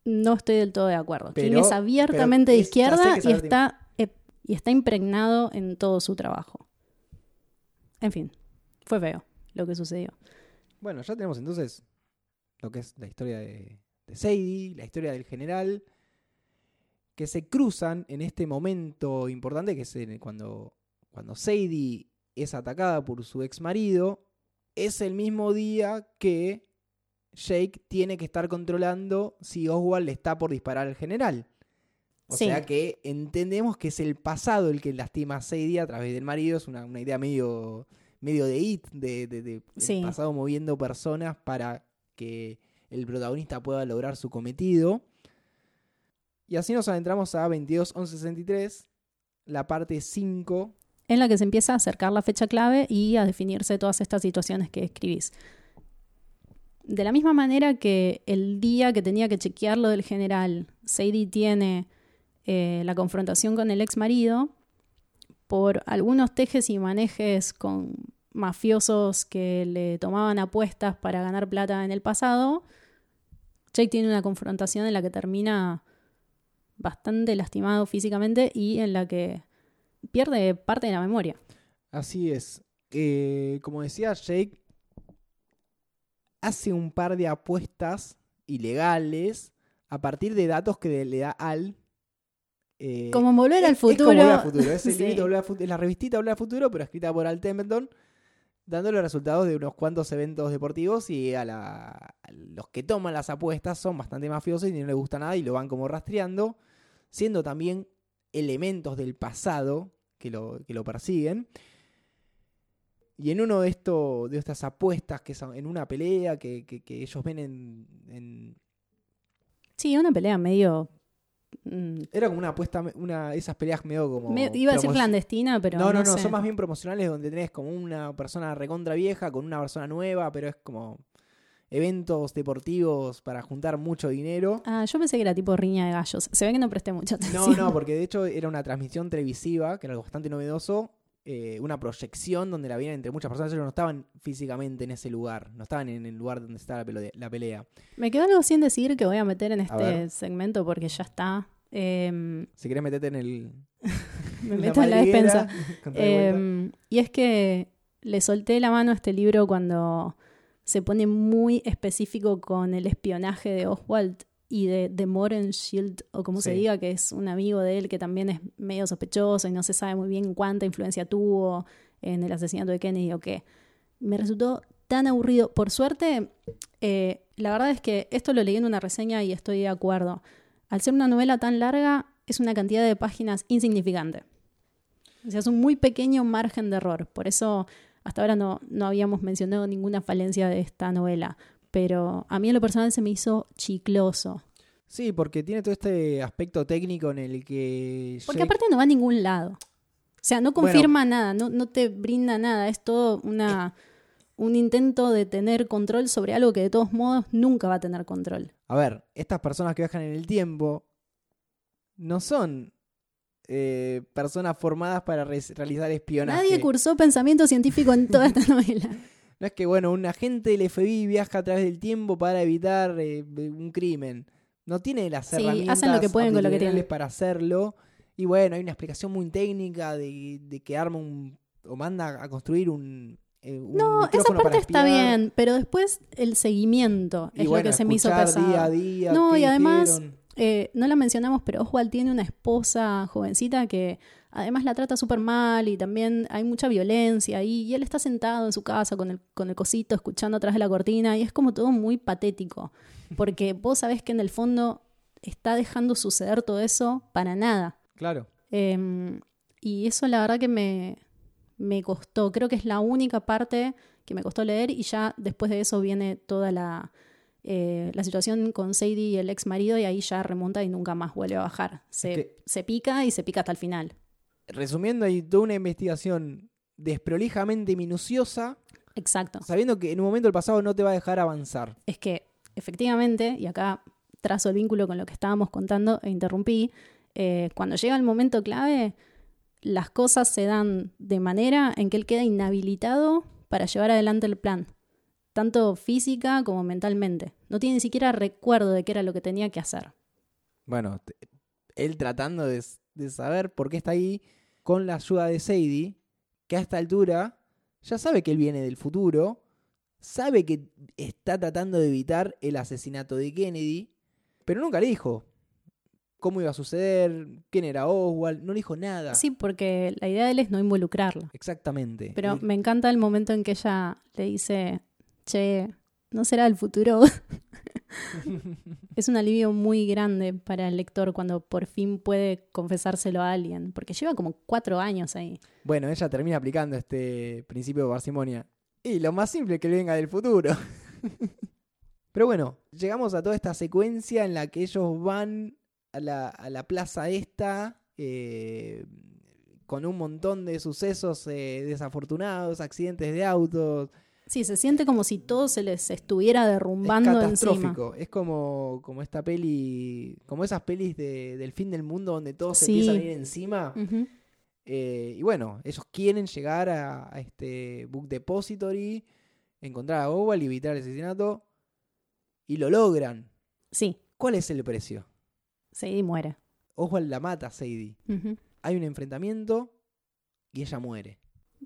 no estoy del todo de acuerdo. King es abiertamente de izquierda y está, y está impregnado en todo su trabajo. En fin, fue feo lo que sucedió. Bueno, ya tenemos entonces lo que es la historia de, de Sadie, la historia del general, que se cruzan en este momento importante que es cuando, cuando Sadie es atacada por su ex marido, es el mismo día que Jake tiene que estar controlando si Oswald le está por disparar al general. O sea que entendemos que es el pasado el que lastima a Sadie a través del marido. Es una, idea medio, medio de it, de, de, pasado moviendo personas para que el protagonista pueda lograr su cometido. Y así nos adentramos a 22.11.63, la parte 5. En la que se empieza a acercar la fecha clave y a definirse todas estas situaciones que escribís de la misma manera que el día que tenía que chequear lo del general, Sadie tiene eh, la confrontación con el ex marido por algunos tejes y manejes con mafiosos que le tomaban apuestas para ganar plata en el pasado, Jake tiene una confrontación en la que termina bastante lastimado físicamente y en la que pierde parte de la memoria. Así es. Eh, como decía Jake, hace un par de apuestas ilegales a partir de datos que le da al. Eh, como volver al futuro. Es, la revistita Volver al Futuro, pero escrita por Al Templeton, dando los resultados de unos cuantos eventos deportivos y a, los que toman las apuestas son bastante mafiosos y no les gusta nada y lo van como rastreando, siendo también elementos del pasado que lo, que lo persiguen. Y en uno de estos de estas apuestas que son en una pelea que, ellos ven en, Sí, una pelea medio. Mm, Era como una apuesta, una esas peleas medio como. iba a decir clandestina, pero. No, no, no, son más bien promocionales donde tenés como una persona recontra vieja con una persona nueva, pero es como eventos deportivos para juntar mucho dinero. Ah, yo pensé que era tipo riña de gallos. Se ve que no presté mucha atención. No, no, porque de hecho era una transmisión televisiva, que era algo bastante novedoso, eh, una proyección donde la veían entre muchas personas. Ellos no estaban físicamente en ese lugar, no estaban en el lugar donde estaba la, pelea. Me quedó algo sin decir que voy a meter en este segmento porque ya está. Em, si querés meterte en el. me meto en la despensa. Em, y es que le solté la mano a este libro cuando se pone muy específico con el espionaje de Oswald y de, de Morenshield, o como se diga, que es un amigo de él que también es medio sospechoso y no se sabe muy bien cuánta influencia tuvo en el asesinato de Kennedy o qué. Me resultó tan aburrido. Por suerte, eh, la verdad es que esto lo leí en una reseña y estoy de acuerdo. Al ser una novela tan larga, es una cantidad de páginas insignificante. O sea, es un muy pequeño margen de error. Por eso hasta ahora no, no habíamos mencionado ninguna falencia de esta novela, pero a mí en lo personal se me hizo chicloso. Sí, porque tiene todo este aspecto técnico en el que... Porque Jake- aparte no va a ningún lado. O sea, no confirma nada, no, no te brinda nada, es todo una, un intento de tener control sobre algo que de todos modos nunca va a tener control. A ver, estas personas que viajan en el tiempo no son eh, personas formadas para re- realizar espionaje. Nadie cursó pensamiento científico en toda esta novela. No es que, bueno, un agente del FBI viaja a través del tiempo para evitar eh, un crimen. No tiene las Sí, herramientas hacen lo que pueden con lo que tienen. para hacerlo. Y bueno, hay una explicación muy técnica de, de que arma un... o manda a construir un... eh, un No, esa parte está bien, pero después el seguimiento Y es bueno, lo que se me hizo pesado. día a día. No, y además-. Eh, no la mencionamos, pero Oswald tiene una esposa jovencita que además la trata súper mal y también hay mucha violencia ahí. Y él está sentado en su casa con el, con el cosito escuchando atrás de la cortina y es como todo muy patético. Porque vos sabés que en el fondo está dejando suceder todo eso para nada. Claro. Eh, y eso la verdad que me, me costó. Creo que es la única parte que me costó leer y ya después de eso viene toda la, eh, la situación con Sadie y el ex marido y ahí ya remonta y nunca más vuelve a bajar. Se, Es que- se pica y se pica hasta el final. Resumiendo, hay toda una investigación desprolijamente minuciosa, Exacto. sabiendo que en un momento el pasado no te va a dejar avanzar. Es que efectivamente, y acá trazo el vínculo con lo que estábamos contando e interrumpí, eh, cuando llega el momento clave, las cosas se dan de manera en que él queda inhabilitado para llevar adelante el plan, tanto física como mentalmente. No tiene ni siquiera recuerdo de qué era lo que tenía que hacer. Bueno, él tratando de saber por qué está ahí con la ayuda de Sadie, que a esta altura ya sabe que él viene del futuro, sabe que está tratando de evitar el asesinato de Kennedy, pero nunca le dijo cómo iba a suceder, quién era Oswald, no le dijo nada. Sí, porque la idea de él es no involucrarlo. Exactamente. Pero me encanta el momento en que ella le dice, che, ¿no será el futuro? Es un alivio muy grande para el lector cuando por fin puede confesárselo a alguien, porque lleva como cuatro años ahí. Bueno, ella termina aplicando este principio de parsimonia. Y lo más simple que venga del futuro. Pero bueno, llegamos a toda esta secuencia en la que ellos van a la, a la plaza esta eh, con un montón de sucesos eh, desafortunados, accidentes de autos. Sí, se siente como si todo se les estuviera Es derrumbando encima. catastrófico. Es como, como esta peli, como esas pelis de- del fin del mundo donde todos se Sí. empiezan a ir encima. Eh, y bueno, ellos quieren llegar a, a este Book Depository, encontrar a Oswald y evitar el asesinato. Y lo logran. Sí, ¿Cuál es el precio? Sadie muere. Oswald la mata a Sadie. Hay un enfrentamiento y ella muere.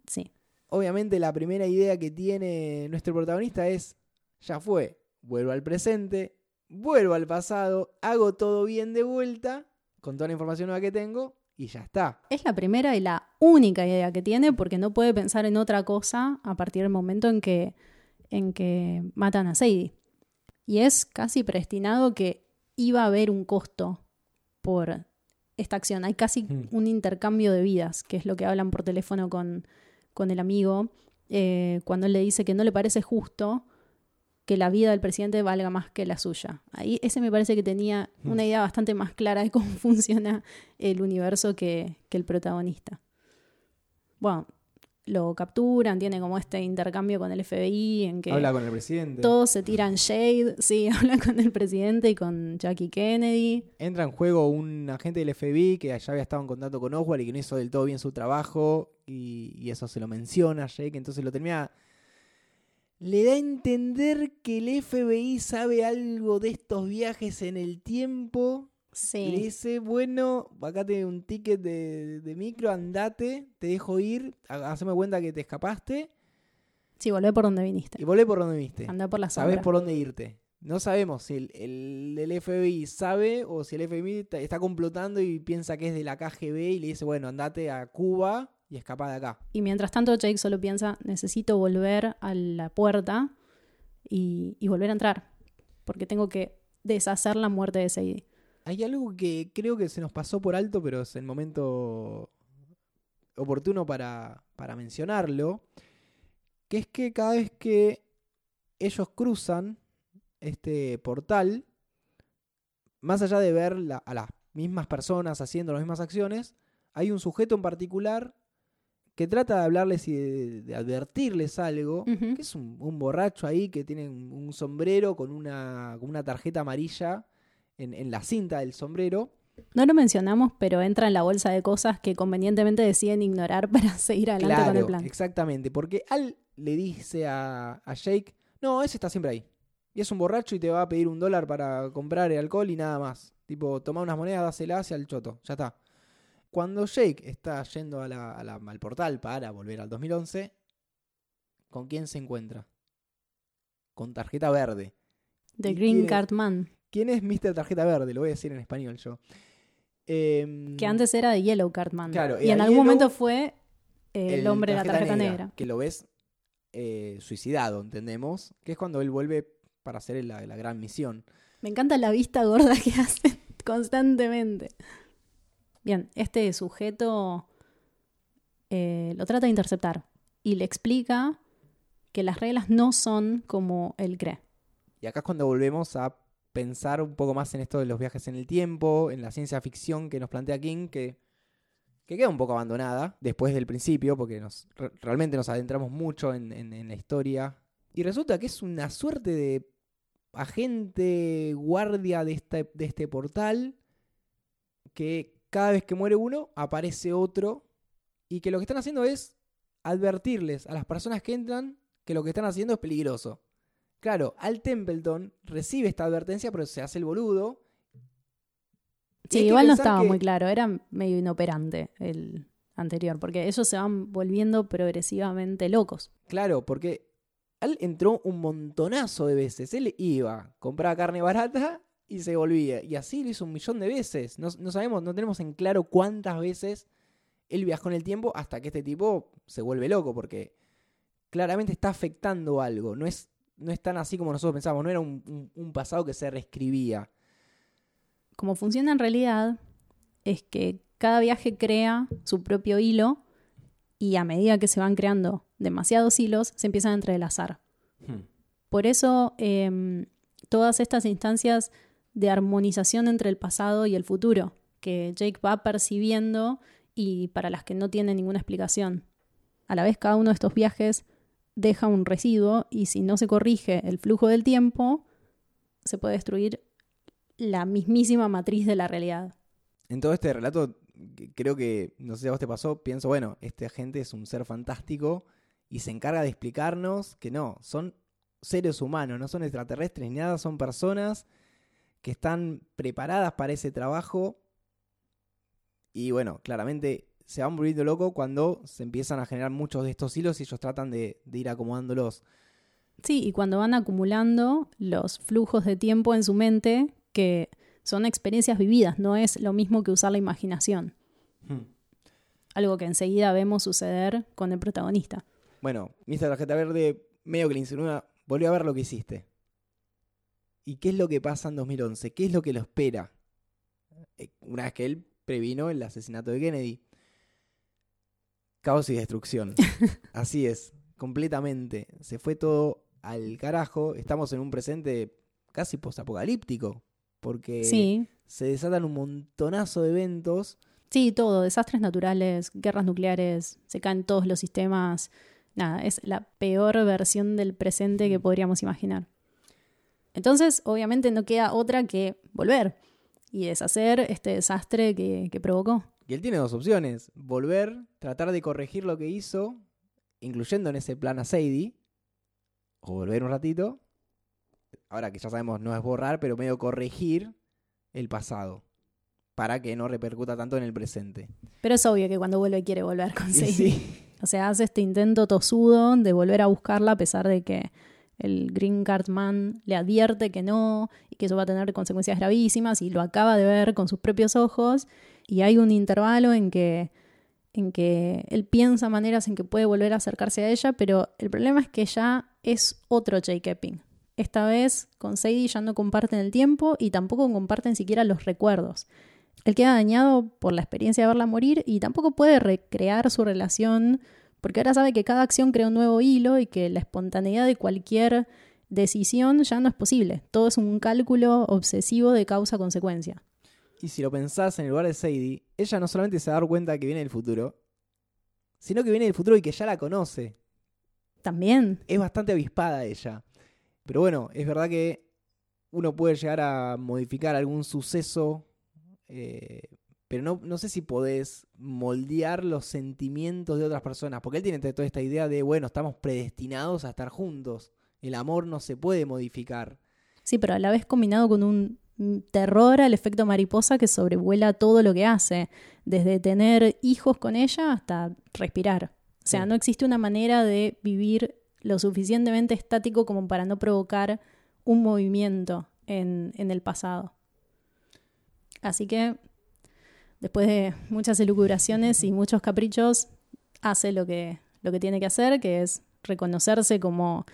Sí, Obviamente la primera idea que tiene nuestro protagonista es, ya fue, vuelvo al presente, vuelvo al pasado, hago todo bien de vuelta, con toda la información nueva que tengo, y ya está. es la primera y la única idea que tiene porque no puede pensar en otra cosa a partir del momento en que, en que matan a Sadie. Y es casi predestinado que iba a haber un costo por esta acción. Hay casi Mm. un intercambio de vidas, que es lo que hablan por teléfono con, con el amigo, eh, cuando él le dice que no le parece justo que la vida del presidente valga más que la suya. Ahí ese me parece que tenía una idea bastante más clara de cómo funciona el universo que, que el protagonista. Bueno, lo capturan, tiene como este intercambio con el FBI en que Habla con el presidente. todos se tiran shade, sí, habla con el presidente y con Jackie Kennedy. Entra en juego un agente del FBI que ya había estado en contacto con Oswald y que no hizo del todo bien su trabajo y, y eso se lo menciona a Jake, entonces lo termina... Le da a entender que el FBI sabe algo de estos viajes en el tiempo. Le Sí, dice, bueno, acá tenés un ticket de, de micro, andate, te dejo ir, ha- haceme cuenta que te escapaste sí, volvé por donde y viniste. volvé por donde viste. Andá por la Sabés sombra. por dónde irte. No sabemos si el, el, el FBI sabe o si el FBI está complotando y piensa que es de la KGB y le dice, bueno, andate a Cuba y escapa de acá. Y mientras tanto Jake solo piensa, necesito volver a la puerta y, y volver a entrar, porque tengo que deshacer la muerte de Sadie. Hay algo que creo que se nos pasó por alto, pero es el momento oportuno para, para mencionarlo. que es que cada vez que ellos cruzan este portal, más allá de ver a las mismas personas haciendo las mismas acciones, hay un sujeto en particular que trata de hablarles y de, advertirles algo, que es un, borracho ahí que tiene un, sombrero con una, una tarjeta amarilla en, en, la cinta del sombrero. No lo mencionamos, pero entra en la bolsa de cosas que convenientemente deciden ignorar para seguir adelante con el plan. Exactamente, porque Al le dice a, a Jake, no, ese está siempre ahí. Y es un borracho y te va a pedir un dólar para comprar el alcohol y nada más. Tipo, toma unas monedas, dásela hacia el choto. Ya está. Cuando Jake está yendo a la, al portal para volver al 2011, ¿con quién se encuentra? Con tarjeta verde. The Green Card Man. ¿Quién es Mr. Tarjeta Verde? Lo voy a decir en español yo. Em, que antes era de Yellow Card Man. Claro, y en algún momento fue el, hombre de la tarjeta negra, Que lo ves eh, suicidado, entendemos. Que es cuando él vuelve para hacer la, la gran misión. Me encanta la vista gorda que hace constantemente. Bien, este sujeto eh, lo trata de interceptar y le explica que las reglas no son como él cree. Y acá es cuando volvemos a pensar un poco más en esto de los viajes en el tiempo, en la ciencia ficción que nos plantea King, que, que queda un poco abandonada después del principio, porque nos, realmente nos adentramos mucho en, la historia. Y resulta que es una suerte de agente guardia este, de este portal que cada vez que muere uno aparece otro y que lo que están haciendo es advertirles a las personas que entran que lo que están haciendo es peligroso. Claro, Al Templeton recibe esta advertencia pero se hace el boludo. Sí, igual no estaba muy claro, era medio inoperante el anterior, porque ellos se van volviendo progresivamente locos. Claro, porque él entró un montonazo de veces. Él iba, compraba carne barata y se volvía. Y así lo hizo un millón de veces. No, sabemos, no tenemos en claro cuántas veces él viajó en el tiempo hasta que este tipo se vuelve loco, porque claramente está afectando algo. No es, no es tan así como nosotros pensamos, no era un, un pasado que se reescribía. Como funciona en realidad es que cada viaje crea su propio hilo y a medida que se van creando demasiados hilos, se empiezan a entrelazar. Hmm. Por eso em, todas estas instancias de armonización entre el pasado y el futuro, que Jake va percibiendo y para las que no tiene ninguna explicación. A la vez cada uno de estos viajes deja un residuo y si no se corrige el flujo del tiempo, se puede destruir la mismísima matriz de la realidad. En todo este relato creo que, no sé si a vos te pasó, pienso, bueno, este agente es un ser fantástico y se encarga de explicarnos que no, son seres humanos, no son extraterrestres ni nada, son personas que están preparadas para ese trabajo y bueno, claramente se van volviendo locos cuando se empiezan a generar muchos de estos hilos y ellos tratan de, de ir acomodándolos. Sí, y cuando van acumulando los flujos de tiempo en su mente que son experiencias vividas, no es lo mismo que usar la imaginación. Hmm. Algo que enseguida vemos suceder con el protagonista. Bueno, Mr. Tarjeta Verde medio que le insinúa, volvió a ver lo que hiciste. ¿Y qué es lo que pasa en 2011? ¿Qué es lo que lo espera? Eh, una vez que él previno el asesinato de Kennedy. Caos y destrucción. Así es, completamente. Se fue todo al carajo. Estamos en un presente casi postapocalíptico porque se desatan un montonazo de eventos. Sí, todo, desastres naturales, guerras nucleares, se caen todos los sistemas. Nada, es la peor versión del presente que podríamos imaginar. Entonces, obviamente no queda otra que volver y deshacer este desastre que, que provocó. Y él tiene dos opciones, volver, tratar de corregir lo que hizo, incluyendo en ese plan a Sadie, o volver un ratito ahora que ya sabemos no es borrar, pero medio corregir el pasado para que no repercuta tanto en el presente. Pero es obvio que cuando vuelve quiere volver a conseguir. O sea, hace este intento tosudo de volver a buscarla a pesar de que el Green Card Man le advierte que no y que eso va a tener consecuencias gravísimas y lo acaba de ver con sus propios ojos y hay un intervalo en que en que él piensa maneras en que puede volver a acercarse a ella, pero el problema es que ya es otro Jake Epping. Esta vez con Sadie ya no comparten el tiempo y tampoco comparten siquiera los recuerdos. Él queda dañado por la experiencia de verla morir y tampoco puede recrear su relación Porque ahora sabe que cada acción crea un nuevo hilo y que la espontaneidad de cualquier decisión ya no es posible. Todo es un cálculo obsesivo de causa-consecuencia. Y si lo pensás en el lugar de Sadie, ella no solamente se va a dar cuenta que viene del futuro, sino que viene del futuro y que ya la conoce. También. Es bastante avispada ella. Pero bueno, es verdad que uno puede llegar a modificar algún suceso, eh, pero no, no sé si podés moldear los sentimientos de otras personas, porque él tiene toda esta idea de, bueno, estamos predestinados a estar juntos, el amor no se puede modificar. Sí, pero a la vez combinado con un terror al efecto mariposa que sobrevuela todo lo que hace, desde tener hijos con ella hasta respirar. O sea, no existe una manera de vivir lo suficientemente estático como para no provocar un movimiento en, el pasado. Así que, después de muchas elucubraciones y muchos caprichos, hace lo que, lo que tiene que hacer, que es reconocerse como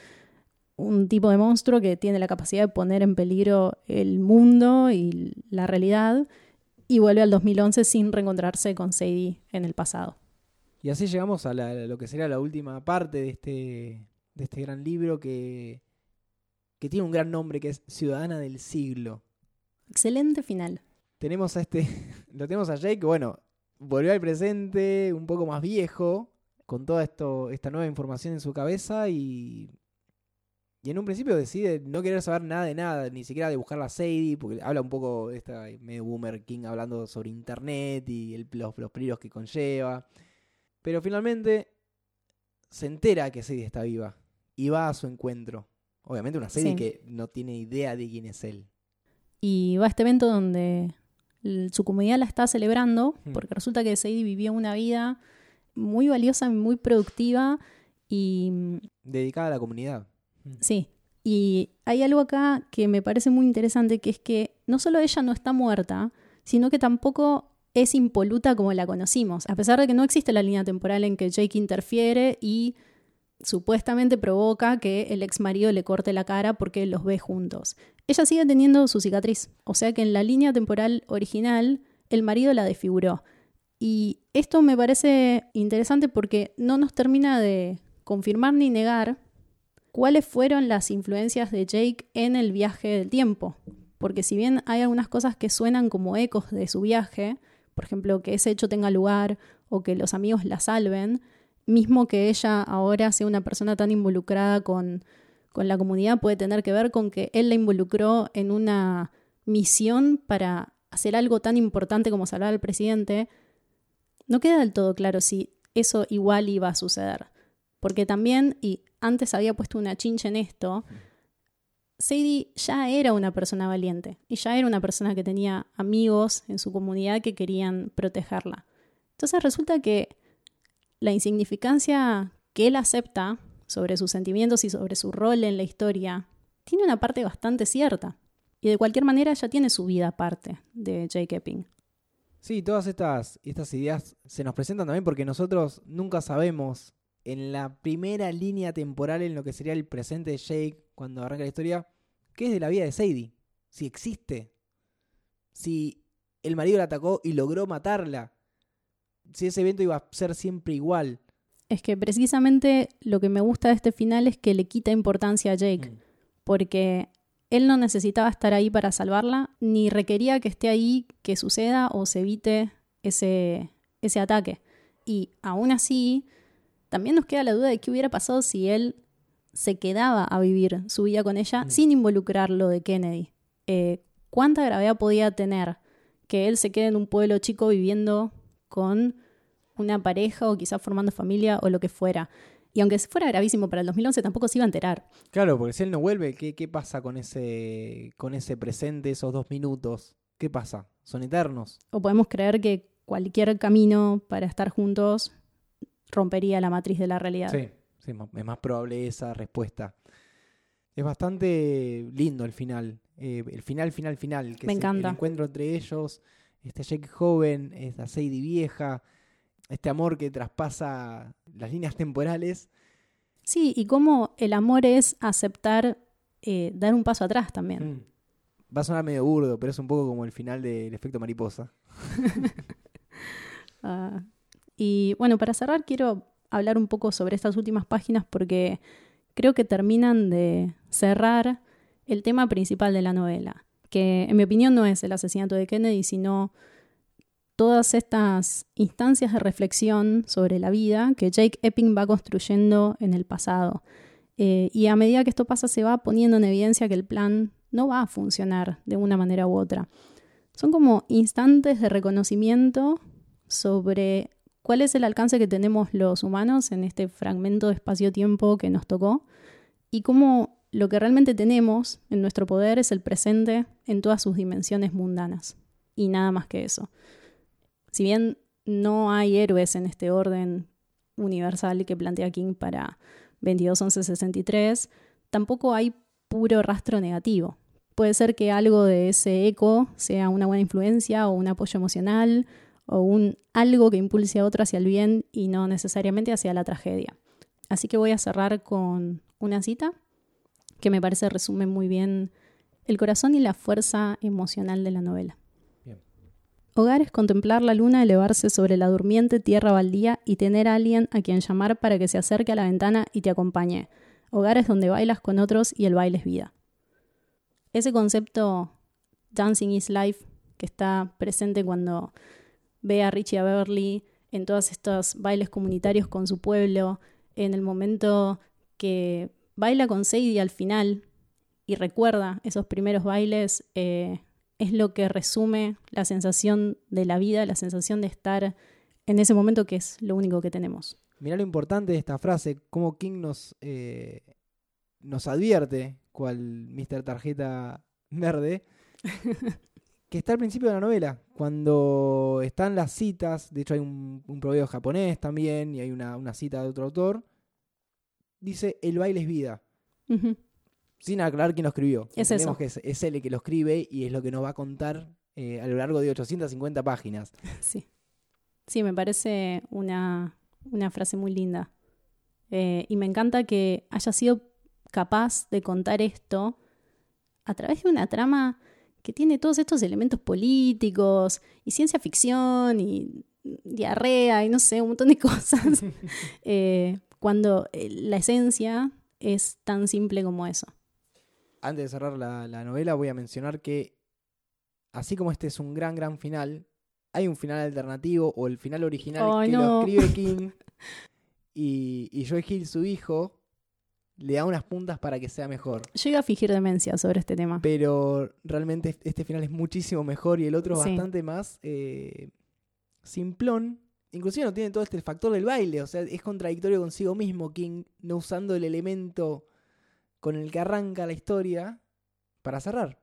un tipo de monstruo que tiene la capacidad de poner en peligro el mundo y la realidad, y vuelve al 2011 sin reencontrarse con Sadie en el pasado. Y así llegamos a, lo que sería la última parte de este, de este gran libro que que tiene un gran nombre que es Ciudadana del Siglo. Excelente final. Tenemos a este, lo tenemos a Jake, bueno, volvió al presente, un poco más viejo, con toda esto, esta nueva información en su cabeza y, y en un principio decide no querer saber nada de nada, ni siquiera de buscar la Sadie, porque habla un poco de esta medio boomer King hablando sobre internet y el, los, los peligros que conlleva. Pero finalmente se entera que Sadie está viva y va a su encuentro. Obviamente una serie que no tiene idea de quién es él. Y va a este evento donde su comunidad la está celebrando, hmm. porque resulta que Sadie vivió una vida muy valiosa, muy productiva y... Mm, Dedicada a la comunidad. Hmm. Sí. Y hay algo acá que me parece muy interesante, que es que no solo ella no está muerta, sino que tampoco es impoluta como la conocimos, a pesar de que no existe la línea temporal en que Jake interfiere y supuestamente provoca que el ex marido le corte la cara porque los ve juntos. Ella sigue teniendo su cicatriz, o sea que en la línea temporal original el marido la desfiguró. Y esto me parece interesante porque no nos termina de confirmar ni negar cuáles fueron las influencias de Jake en el viaje del tiempo. Porque si bien hay algunas cosas que suenan como ecos de su viaje, por ejemplo, que ese hecho tenga lugar o que los amigos la salven, mismo que ella ahora sea una persona tan involucrada con, la comunidad, puede tener que ver con que él la involucró en una misión para hacer algo tan importante como salvar al presidente, no queda del todo claro si eso igual iba a suceder. Porque también, y antes había puesto una chincha en esto, Sadie ya era una persona valiente y ya era una persona que tenía amigos en su comunidad que querían protegerla. Entonces resulta que la insignificancia que él acepta sobre sus sentimientos y sobre su rol en la historia tiene una parte bastante cierta. Y de cualquier manera ya tiene su vida aparte de Jake Epping. Sí, todas estas, estas ideas se nos presentan también porque nosotros nunca sabemos en la primera línea temporal en lo que sería el presente de Jake cuando arranca la historia, qué es de la vida de Sadie, si existe, si el marido la atacó y logró matarla, si ese evento iba a ser siempre igual. Es que precisamente lo que me gusta de este final es que le quita importancia a Jake, mm. porque él no necesitaba estar ahí para salvarla, ni requería que esté ahí, que suceda o se evite ese, ese ataque. Y aún así, también nos queda la duda de qué hubiera pasado si él se quedaba a vivir su vida con ella mm. sin involucrarlo de Kennedy. Eh, ¿Cuánta gravedad podía tener que él se quede en un pueblo chico viviendo con una pareja o quizás formando familia o lo que fuera. Y aunque fuera gravísimo para el 2011, tampoco se iba a enterar. Claro, porque si él no vuelve, ¿qué, qué pasa con ese, con ese presente, esos dos minutos? ¿Qué pasa? ¿Son eternos? O podemos creer que cualquier camino para estar juntos rompería la matriz de la realidad. Sí, es más probable esa respuesta. Es bastante lindo el final. Eh, el final, final, final. Que Me encanta. El encuentro entre ellos este Jake joven, esta Sadie vieja, este amor que traspasa las líneas temporales. Sí, y cómo el amor es aceptar eh, dar un paso atrás también. Mm. Va a sonar medio burdo, pero es un poco como el final del efecto mariposa. Ah, y bueno, para cerrar quiero hablar un poco sobre estas últimas páginas porque creo que terminan de cerrar el tema principal de la novela, que en mi opinión no es el asesinato de Kennedy, sino todas estas instancias de reflexión sobre la vida que Jake Epping va construyendo en el pasado. Eh, y a medida que esto pasa se va poniendo en evidencia que el plan no va a funcionar de una manera u otra. Son como instantes de reconocimiento sobre cuál es el alcance que tenemos los humanos en este fragmento de espacio-tiempo que nos tocó y cómo lo que realmente tenemos en nuestro poder es el presente en todas sus dimensiones mundanas y nada más que eso. Si bien no hay héroes en este orden universal que plantea King para 22.11.63, tampoco hay puro rastro negativo. Puede ser que algo de ese eco sea una buena influencia o un apoyo emocional o un algo que impulse a otro hacia el bien y no necesariamente hacia la tragedia. Así que voy a cerrar con una cita que me parece resume muy bien el corazón y la fuerza emocional de la novela. Hogar es contemplar la luna elevarse sobre la durmiente tierra baldía y tener a alguien a quien llamar para que se acerque a la ventana y te acompañe. Hogar es donde bailas con otros y el baile es vida. Ese concepto Dancing is Life que está presente cuando ve a Richie a Beverly en todos estos bailes comunitarios con su pueblo, en el momento que baila con Sadie al final y recuerda esos primeros bailes, eh, es lo que resume la sensación de la vida, la sensación de estar en ese momento que es lo único que tenemos. Mirá lo importante de esta frase, cómo King nos, eh, nos advierte, cual Mr. Tarjeta Verde, que está al principio de la novela, cuando están las citas, de hecho hay un, un proverbio japonés también, y hay una, cita de otro autor, dice, el baile es vida sin aclarar quién lo escribió. Es eso. que es, él el que lo escribe y es lo que nos va a contar eh, a lo largo de 850 páginas. Sí. Sí, me parece una, frase muy linda. Eh, y me encanta que haya sido capaz de contar esto a través de una trama que tiene todos estos elementos políticos y ciencia ficción y diarrea y no sé, un montón de cosas, eh, cuando la esencia es tan simple como eso. Antes de cerrar la, novela, voy a mencionar que, así como este es un gran, gran final, hay un final alternativo o el final original que lo escribe King y, y Joy Hill, su hijo, le da unas puntas para que sea mejor. Yo iba a fingir demencia sobre este tema. Pero realmente este final es muchísimo mejor y el otro bastante más eh, simplón. Inclusive no tiene todo este factor del baile, o sea, es contradictorio consigo mismo King no usando el elemento con el que arranca la historia para cerrar.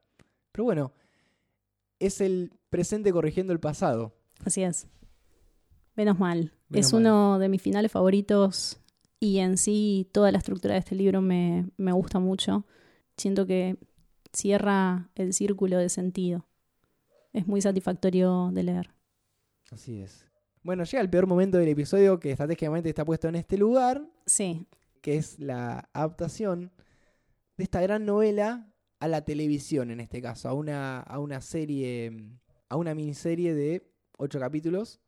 Pero bueno, es el presente corrigiendo el pasado. Así es. Menos mal. es uno de mis finales favoritos y en sí toda la estructura de este libro me, me gusta mucho. Siento que cierra el círculo de sentido. Es muy satisfactorio de leer. Así es. Bueno, llega el peor momento del episodio que estratégicamente está puesto en este lugar. Sí. Que es la adaptación de esta gran novela a la televisión, en este caso, a una, a una serie, a una miniserie de ocho capítulos,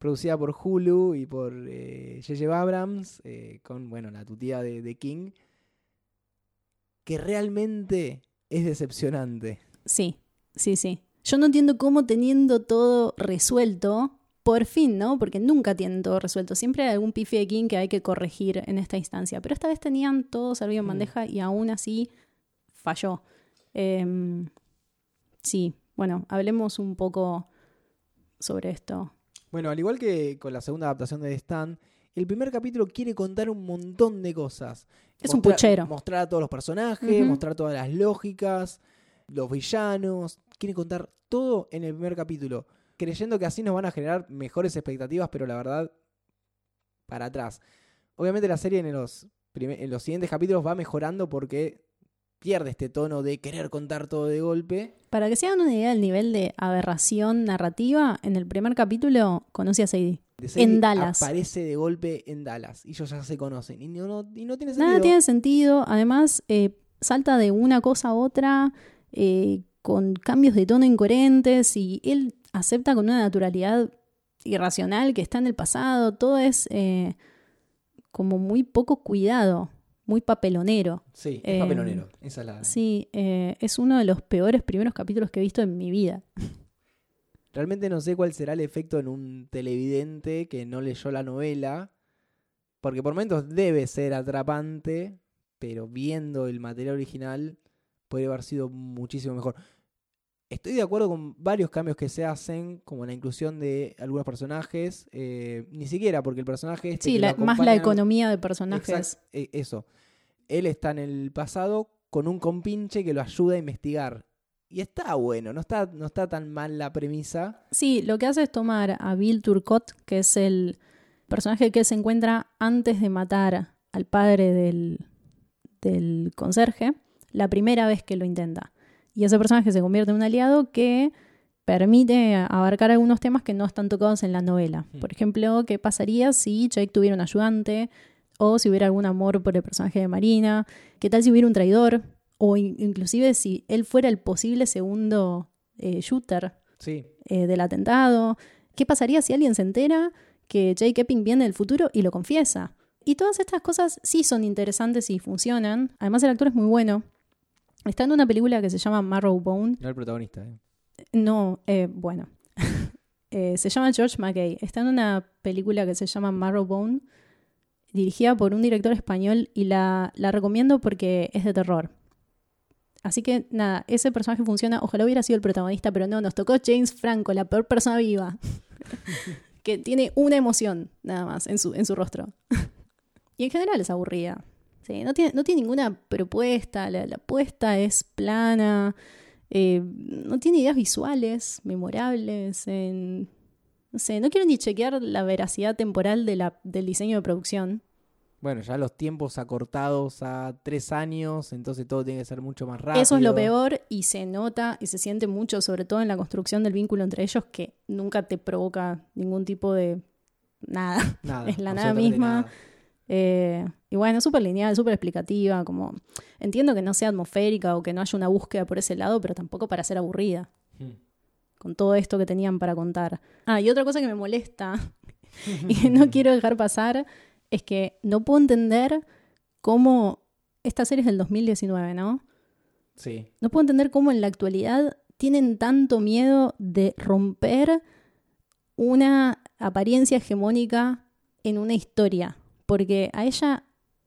producida por Hulu y por J.J. Eh, Abrams, eh, con, bueno, la tutía de, de King, que realmente es decepcionante. Sí, sí, sí. Yo no entiendo cómo teniendo todo resuelto, por fin, ¿no? Porque nunca tienen todo resuelto. Siempre hay algún pifi de King que hay que corregir en esta instancia. Pero esta vez tenían todo servido en mm. bandeja y aún así falló. Em, sí, bueno, hablemos un poco sobre esto. Bueno, al igual que con la segunda adaptación de Stan, el primer capítulo quiere contar un montón de cosas. Es un puchero. Mostrar a todos los personajes, mostrar todas las lógicas, los villanos. Quiere contar todo en el primer capítulo creyendo que así nos van a generar mejores expectativas, pero la verdad, para atrás. Obviamente la serie en los, en los siguientes capítulos va mejorando porque pierde este tono de querer contar todo de golpe. Para que se hagan una idea del nivel de aberración narrativa, en el primer capítulo conocí a Sadie. en Dallas. Aparece de golpe en Dallas y ellos ya se conocen. Y no, tiene sentido. Nada tiene sentido. Además, eh, salta de una cosa a otra eh, con cambios de tono incoherentes y él acepta con una naturalidad irracional que está en el pasado, todo es eh, como muy poco cuidado, muy papelonero. Sí, es Eh, papelonero. Esa es la... Sí, eh, es uno de los peores primeros capítulos que he visto en mi vida. Realmente no sé cuál será el efecto en un televidente que no leyó la novela, porque por momentos debe ser atrapante, pero viendo el material original puede haber sido muchísimo mejor. Estoy de acuerdo con varios cambios que se hacen, como la inclusión de algunos personajes, eh, ni siquiera porque el personaje este Sí, la- más la acompaña- economía de personajes. Exact- eh, eso. Él está en el pasado con un compinche que lo ayuda a investigar. Y está bueno, no está, no está tan mal la premisa. Sí, lo que hace es tomar a Bill Turcott, que es el personaje que se encuentra antes de matar al padre del, del conserje, la primera vez que lo intenta. Y ese personaje se convierte en un aliado que permite abarcar algunos temas que no están tocados en la novela. Hmm. Por ejemplo, qué pasaría si Jake tuviera un ayudante o si hubiera algún amor por el personaje de Marina, qué tal si hubiera un traidor o in- inclusive si él fuera el posible segundo eh, shooter Sí, eh, del atentado. ¿Qué pasaría si alguien se entera que Jake Epping viene del futuro y lo confiesa? Y todas estas cosas sí son interesantes y funcionan. Además, el actor es muy bueno. Está en una película que se llama Marrowbone. no el protagonista. eh. No, eh, bueno. Eh, se llama George McKay. Está en una película que se llama Marrowbone, dirigida por un director español y la, la recomiendo porque es de terror. Así que nada, ese personaje funciona. Ojalá hubiera sido el protagonista, pero no, nos tocó James Franco, la peor persona viva. que tiene una emoción nada más en su, en su rostro. y en general es aburrida. Sí, no, tiene, no tiene ninguna propuesta, la, la puesta es plana. Eh, no tiene ideas visuales memorables. en- no sé, no quiero ni chequear la veracidad temporal de la, del diseño de producción. Bueno, ya los tiempos acortados a tres años, entonces todo tiene que ser mucho más rápido. Eso es lo peor y se nota y se siente mucho, sobre todo en la construcción del vínculo entre ellos, que nunca te provoca ningún tipo de nada. Nada, es la nada misma. nada. Eh, y bueno, súper lineal, súper explicativa. Como entiendo que no sea atmosférica o que no haya una búsqueda por ese lado, pero tampoco para ser aburrida. Hmm. con todo esto que tenían para contar. Ah, y otra cosa que me molesta y que no quiero dejar pasar es que no puedo entender cómo esta serie es del 2019, ¿no? Sí, No puedo entender cómo en la actualidad tienen tanto miedo de romper una apariencia hegemónica en una historia. Porque a ella,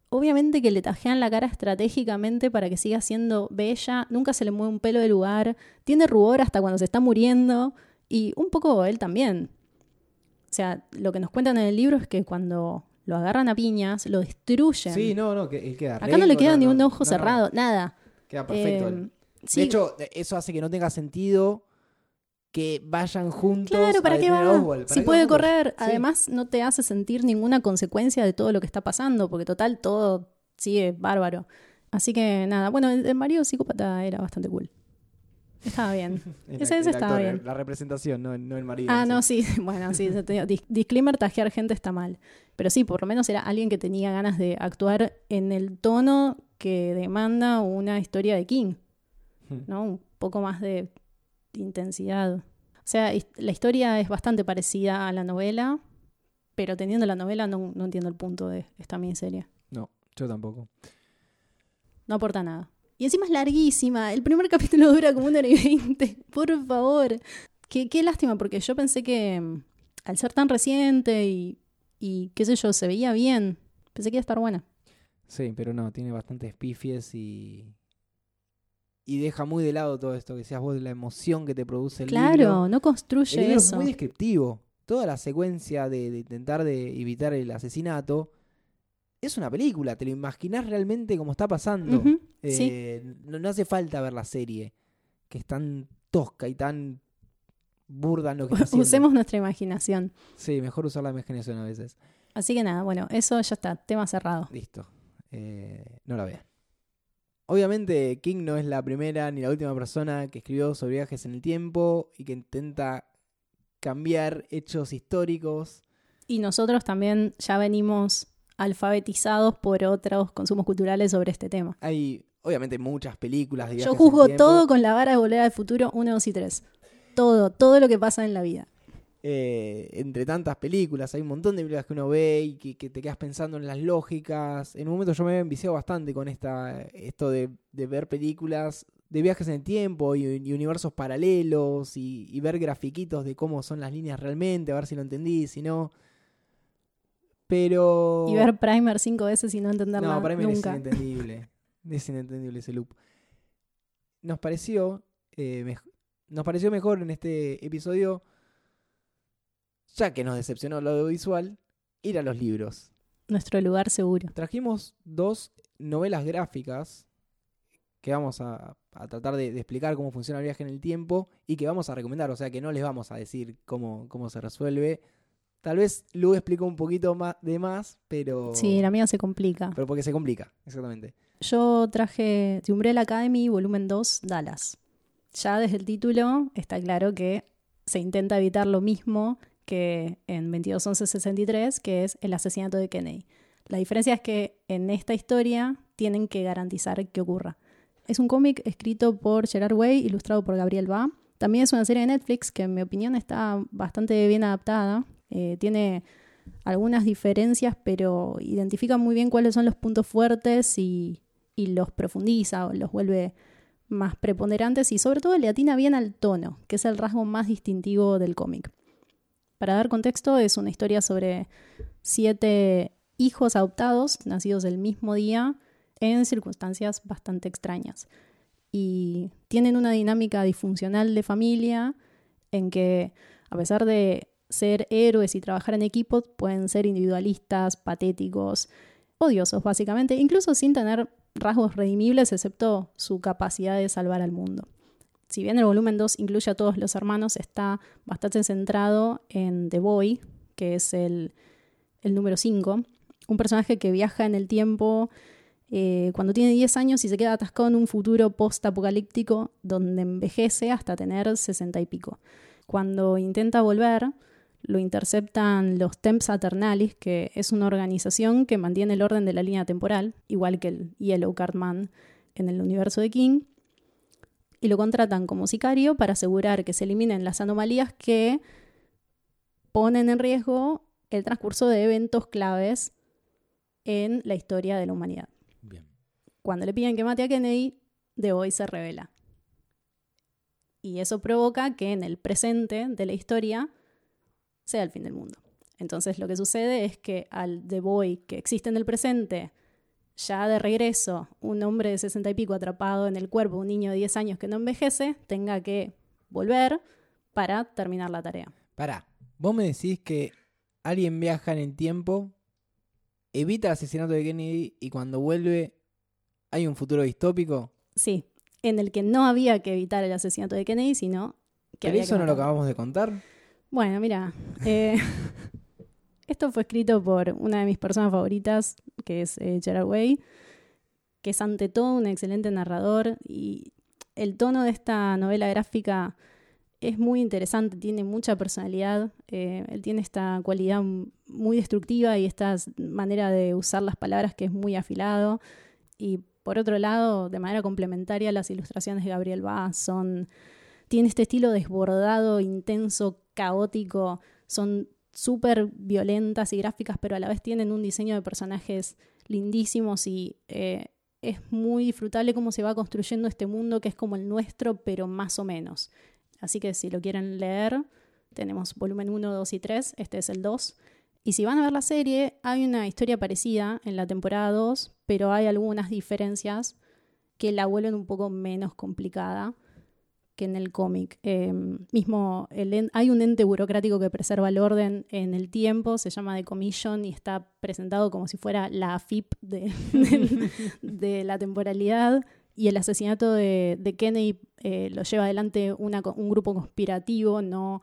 obviamente que le tajean la cara estratégicamente para que siga siendo bella, nunca se le mueve un pelo de lugar, tiene rubor hasta cuando se está muriendo, y un poco él también. O sea, lo que nos cuentan en el libro es que cuando lo agarran a piñas, lo destruyen. sí, no, no, que él queda Acá no le queda ni un ojo no, cerrado, nada. Queda perfecto. Eh, él. sí, De hecho, eso hace que no tenga sentido que vayan juntos. Claro, ¿para a qué va? Oswald. ¿Para Si qué puede juntos? correr, Sí. además no te hace sentir ninguna consecuencia de todo lo que está pasando, porque total todo sigue bárbaro. Así que nada, bueno, el, el marido psicópata era bastante cool. Estaba bien. El- Ese- ese el estaba actor, bien. La representación, no, no el marido. Ah, no, sí, bueno, sí, disclaimer, tajear gente está mal. Pero sí, por lo menos era alguien que tenía ganas de actuar en el tono que demanda una historia de King, Hmm. ¿no? Un poco más de intensidad. O sea, la historia es bastante parecida a la novela, pero teniendo la novela no, no entiendo el punto de esta miniserie. No, yo tampoco. No aporta nada. Y encima es larguísima. El primer capítulo dura como una hora y veinte. Por favor. Qué, qué lástima, porque yo pensé que mm, al ser tan reciente y, y qué sé yo, se veía bien. Pensé que iba a estar buena. Sí, pero no, tiene bastantes pifies y. Y deja muy de lado todo esto que decías vos la emoción que te produce el claro, libro. no El construye libro es eso. muy descriptivo. Toda la secuencia de, de intentar de evitar el asesinato es una película. Te lo imaginás realmente como está pasando. Ujú, sí. Eh, no, no hace falta ver la serie, que es tan tosca y tan burda en lo que está. Usemos nuestra imaginación. Sí, mejor usar la imaginación a veces. Así que nada, bueno, eso ya está, tema cerrado. Listo. Eh, no la vean. Obviamente King no es la primera ni la última persona que escribió sobre viajes en el tiempo y que intenta cambiar hechos históricos. Y nosotros también ya venimos alfabetizados por otros consumos culturales sobre este tema. Hay obviamente muchas películas de viajes Yo en el juzgo tiempo. todo con la vara de volver al futuro 1, 2 y 3. Todo, todo lo que pasa en la vida. Eh, entre tantas películas. Hay un montón de películas que uno ve y que, te quedas pensando en las lógicas. En un momento yo me he enviciado bastante con esta, esto de, ver películas de viajes en el tiempo y, universos paralelos y, ver grafiquitos de cómo son las líneas realmente, a ver si lo entendí, si no. Pero... Y ver Primer cinco veces y no entenderlo No, Primer es inentendible. es inentendible ese loop. Nos pareció, eh, nos pareció mejor en este episodio ya que nos decepcionó lo audiovisual, ir a los libros. Nuestro lugar seguro. Trajimos dos novelas gráficas que vamos a, tratar de, explicar cómo funciona el viaje en el tiempo y que vamos a recomendar, o sea que no les vamos a decir cómo, cómo se resuelve. Tal vez Lu explicó un poquito más de más, pero... Sí, la mía se complica. Pero porque se complica, exactamente. Yo traje The Umbrella Academy, volumen 2, Dallas. Ya desde el título está claro que se intenta evitar lo mismo que en 2211-63, que es el asesinato de Kennedy. La diferencia es que en esta historia tienen que garantizar que ocurra. Es un cómic escrito por Gerard Way, ilustrado por Gabriel Ba. También es una serie de Netflix que en mi opinión está bastante bien adaptada. Eh, tiene algunas diferencias, pero identifica muy bien cuáles son los puntos fuertes y, y los profundiza o los vuelve más preponderantes y sobre todo le atina bien al tono, que es el rasgo más distintivo del cómic. Para dar contexto, es una historia sobre siete hijos adoptados, nacidos el mismo día, en circunstancias bastante extrañas. Y tienen una dinámica disfuncional de familia en que, a pesar de ser héroes y trabajar en equipo, pueden ser individualistas, patéticos, odiosos básicamente, incluso sin tener rasgos redimibles excepto su capacidad de salvar al mundo si bien el volumen 2 incluye a todos los hermanos, está bastante centrado en The Boy, que es el, número 5, un personaje que viaja en el tiempo eh, cuando tiene 10 años y se queda atascado en un futuro post-apocalíptico donde envejece hasta tener 60 y pico. Cuando intenta volver, lo interceptan los Temps Aternalis, que es una organización que mantiene el orden de la línea temporal, igual que el Yellow Card Man en el universo de King, y lo contratan como sicario para asegurar que se eliminen las anomalías que ponen en riesgo el transcurso de eventos claves en la historia de la humanidad. Cuando le piden que mate a Kennedy, De se revela. Y eso provoca que en el presente de la historia sea el fin del mundo. Entonces lo que sucede es que al The Boy que existe en el presente ya de regreso un hombre de sesenta y pico atrapado en el cuerpo, un niño de 10 años que no envejece, tenga que volver para terminar la tarea. Pará, vos me decís que alguien viaja en el tiempo, evita el asesinato de Kennedy y cuando vuelve hay un futuro distópico. Sí, en el que no había que evitar el asesinato de Kennedy, sino que... ¿Pero eso no lo acabamos de contar? Bueno, mira, eh, esto fue escrito por una de mis personas favoritas, que es eh, Gerard Way, que es ante todo un excelente narrador y el tono de esta novela gráfica es muy interesante, tiene mucha personalidad, eh, él tiene esta cualidad muy destructiva y esta manera de usar las palabras que es muy afilado. Y por otro lado, de manera complementaria, las ilustraciones de Gabriel Ba son tiene este estilo desbordado, intenso, caótico, son súper violentas y gráficas, pero a la vez tienen un diseño de personajes lindísimos y eh, es muy disfrutable cómo se va construyendo este mundo que es como el nuestro, pero más o menos. Así que si lo quieren leer, tenemos volumen 1, 2 y 3, este es el 2. Y si van a ver la serie, hay una historia parecida en la temporada 2, pero hay algunas diferencias que la vuelven un poco menos complicada que en el cómic. Em, mismo hay un ente burocrático que preserva el orden en el tiempo, se llama The Commission y está presentado como si fuera la AFIP de, de, la temporalidad. Y el asesinato de, Kennedy eh, lo lleva adelante un grupo conspirativo, no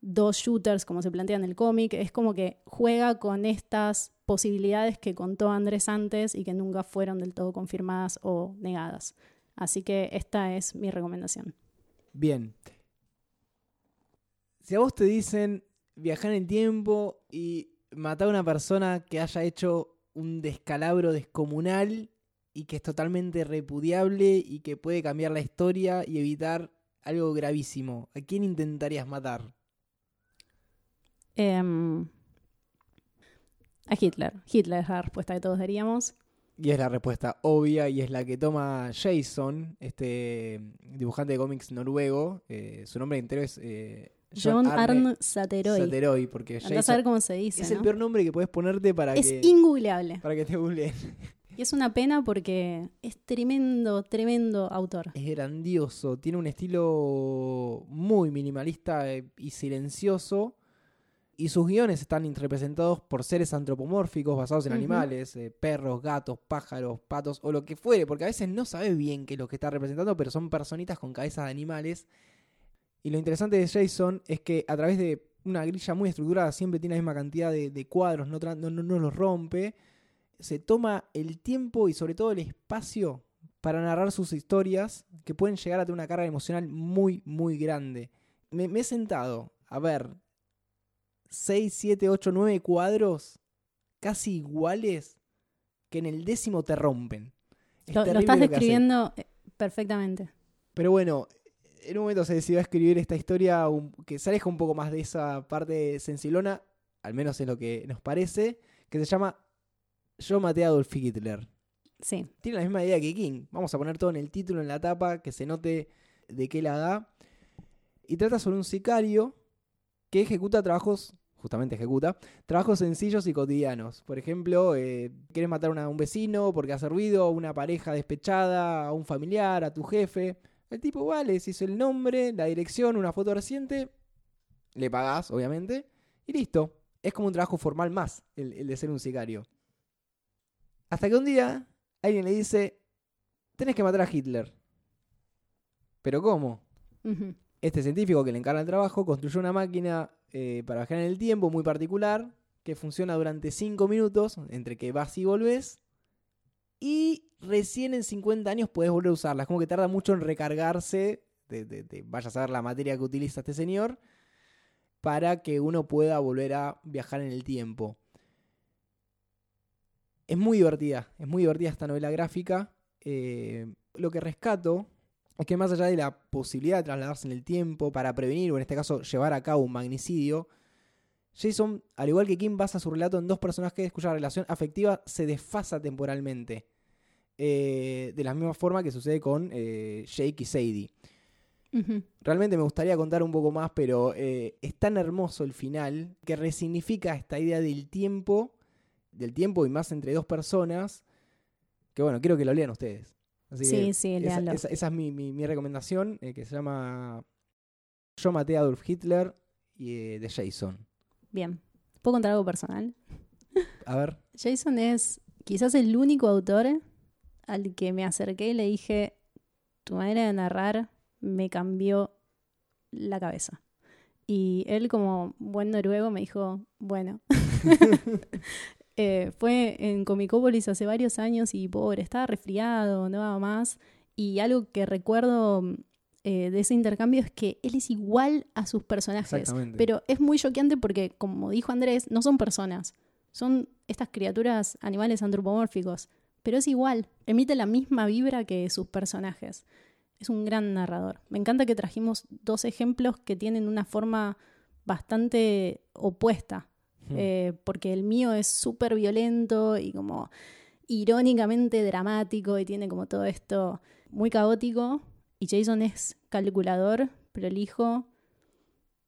dos shooters como se plantea en el cómic. Es como que juega con estas posibilidades que contó Andrés antes y que nunca fueron del todo confirmadas o negadas. Así que esta es mi recomendación. Bien. Si a vos te dicen viajar en el tiempo y matar a una persona que haya hecho un descalabro descomunal y que es totalmente repudiable y que puede cambiar la historia y evitar algo gravísimo, ¿a quién intentarías matar? Em, a Hitler. Hitler es la respuesta que todos daríamos. Y es la respuesta obvia y es la que toma Jason, este dibujante de cómics noruego. Eh, su nombre entero es eh, John Arne Sateroy. Sateroy, porque Andá a Jason saber cómo se dice. es ¿no? el peor nombre que puedes ponerte para Es que, ingoogleable. para que te googleen. Y es una pena porque es tremendo, tremendo autor. Es grandioso, tiene un estilo muy minimalista eh, y silencioso. Y sus guiones están representados por seres antropomórficos basados en animales, eh, perros, gatos, pájaros, patos o lo que fuere, porque a veces no sabes bien qué es lo que está representando, pero son personitas con cabezas de animales. Y lo interesante de Jason es que a través de una grilla muy estructurada, siempre tiene la misma cantidad de, de cuadros, no, no, no- no los rompe, se toma el tiempo y sobre todo el espacio para narrar sus historias que pueden llegar a tener una carga emocional muy, muy grande. Me, me he sentado a ver 6, 7, 8, 9 cuadros casi iguales que en el décimo te rompen. Es Lo, estás describiendo eh, perfectamente. Pero bueno, en un momento se decidió escribir esta historia que se aleja un poco más de esa parte sensilona, al menos es lo que nos parece, que se llama Yo maté a Adolf Hitler. Sí. Tiene la misma idea que King. Vamos a poner todo en el título, en la tapa, que se note de qué la da. Y trata sobre un sicario que ejecuta trabajos, justamente ejecuta, trabajos sencillos y cotidianos. Por ejemplo, eh, quieres matar a un vecino porque hace ruido, a una pareja despechada, a un familiar, a tu jefe. El tipo va, les hizo el nombre, la dirección, una foto reciente, le pagás, obviamente, y listo. Es como un trabajo formal más, el, de ser un sicario. Hasta que un día alguien le dice, tenés que matar a Hitler. ¿Pero cómo? Este científico que le encarga el trabajo construyó una máquina eh, para viajar en el tiempo muy particular que funciona durante 5 minutos entre que vas y volvés y recién en 50 años puedes volver a usarla. Es como que tarda mucho en recargarse, de, de- de- vaya a saber la materia que utiliza este señor, para que uno pueda volver a viajar en el tiempo. Es muy divertida, es muy divertida esta novela gráfica. Eh, lo que rescato es que más allá de la posibilidad de trasladarse en el tiempo para prevenir o en este caso llevar a cabo un magnicidio, Jason, al igual que Kim, basa su relato en dos personajes cuya relación afectiva se desfasa temporalmente. Eh, de la misma forma que sucede con eh, Jake y Sadie. Realmente me gustaría contar un poco más, pero eh, es tan hermoso el final que resignifica esta idea del tiempo, del tiempo y más entre dos personas, que bueno, quiero que lo lean ustedes. Así Sí, que sí, esa, esa- esa es mi, mi- mi recomendación, eh, que se llama Yo maté a Adolf Hitler y, eh, de Jason. Bien. ¿Puedo contar algo personal? A ver, Jason es quizás el único autor al que me acerqué y le dije, tu manera de narrar me cambió la cabeza. Y él como buen noruego me dijo, bueno. Eh, fue en Comicópolis hace varios años y pobre, estaba resfriado, no daba más. Y algo que recuerdo eh, de ese intercambio es que él es igual a sus personajes. Pero es muy choqueante porque, como dijo Andrés, no son personas. Son estas criaturas, animales antropomórficos. Pero es igual, emite la misma vibra que sus personajes. Es un gran narrador. Me encanta que trajimos dos ejemplos que tienen una forma bastante opuesta. Eh, porque el mío es súper violento y como irónicamente dramático y tiene como todo esto muy caótico. Y Jason es calculador, prolijo,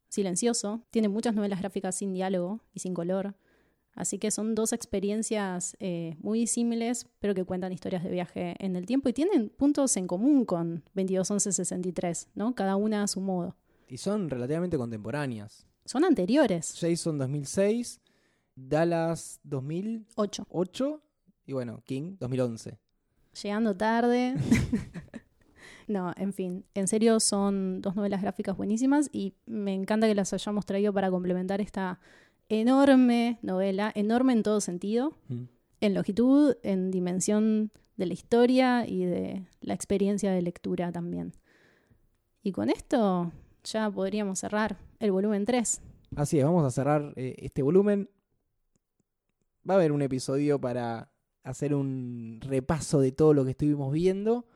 silencioso. Tiene muchas novelas gráficas sin diálogo y sin color. Así que son dos experiencias eh, muy disímiles, pero que cuentan historias de viaje en el tiempo y tienen puntos en común con 221163, ¿no? Cada una a su modo. Y son relativamente contemporáneas. Son anteriores. Jason 2006, Dallas 2008 Ocho. y bueno, King 2011. Llegando tarde. no, en fin. En serio, son dos novelas gráficas buenísimas y me encanta que las hayamos traído para complementar esta enorme novela, enorme en todo sentido, en longitud, en dimensión de la historia y de la experiencia de lectura también. Y con esto ya podríamos cerrar el volumen 3. Así es, vamos a cerrar eh, este volumen. Va a haber un episodio para hacer un repaso de todo lo que estuvimos viendo.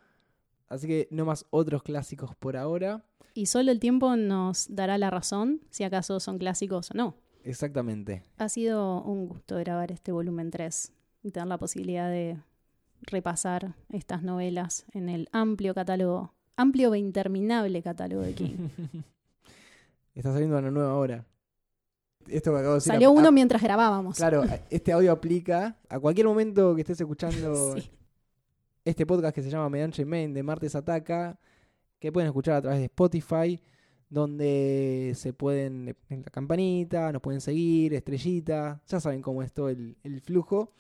Así que no más otros clásicos por ahora. Y solo el tiempo nos dará la razón si acaso son clásicos o no. Exactamente. Ha sido un gusto grabar este volumen 3 y tener la posibilidad de repasar estas novelas en el amplio catálogo, amplio e interminable catálogo de King. Está saliendo una nueva hora. Esto que acabo de decir. Salió a- uno a- mientras grabábamos. Claro, a- este audio aplica a cualquier momento que estés escuchando Sí. este podcast que se llama Medianche Main de Martes Ataca, que pueden escuchar a través de Spotify, donde se pueden, en la campanita, nos pueden seguir, estrellita, ya saben cómo es todo el, el flujo.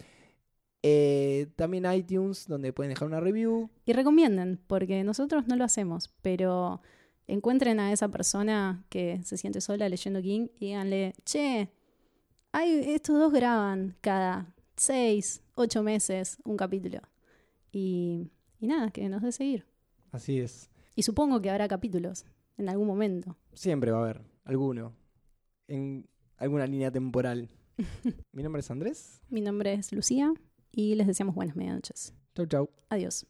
Eh, también iTunes, donde pueden dejar una review. Y recomienden, porque nosotros no lo hacemos, pero encuentren a esa persona que se siente sola leyendo King y díganle, che, hay, estos dos graban cada seis, ocho meses un capítulo. Y, y nada, que nos dé seguir. Así es. Y supongo que habrá capítulos en algún momento. Siempre va a haber alguno, en alguna línea temporal. Mi nombre es Andrés. Mi nombre es Lucía y les deseamos buenas medianoches. Chau, chau. Adiós.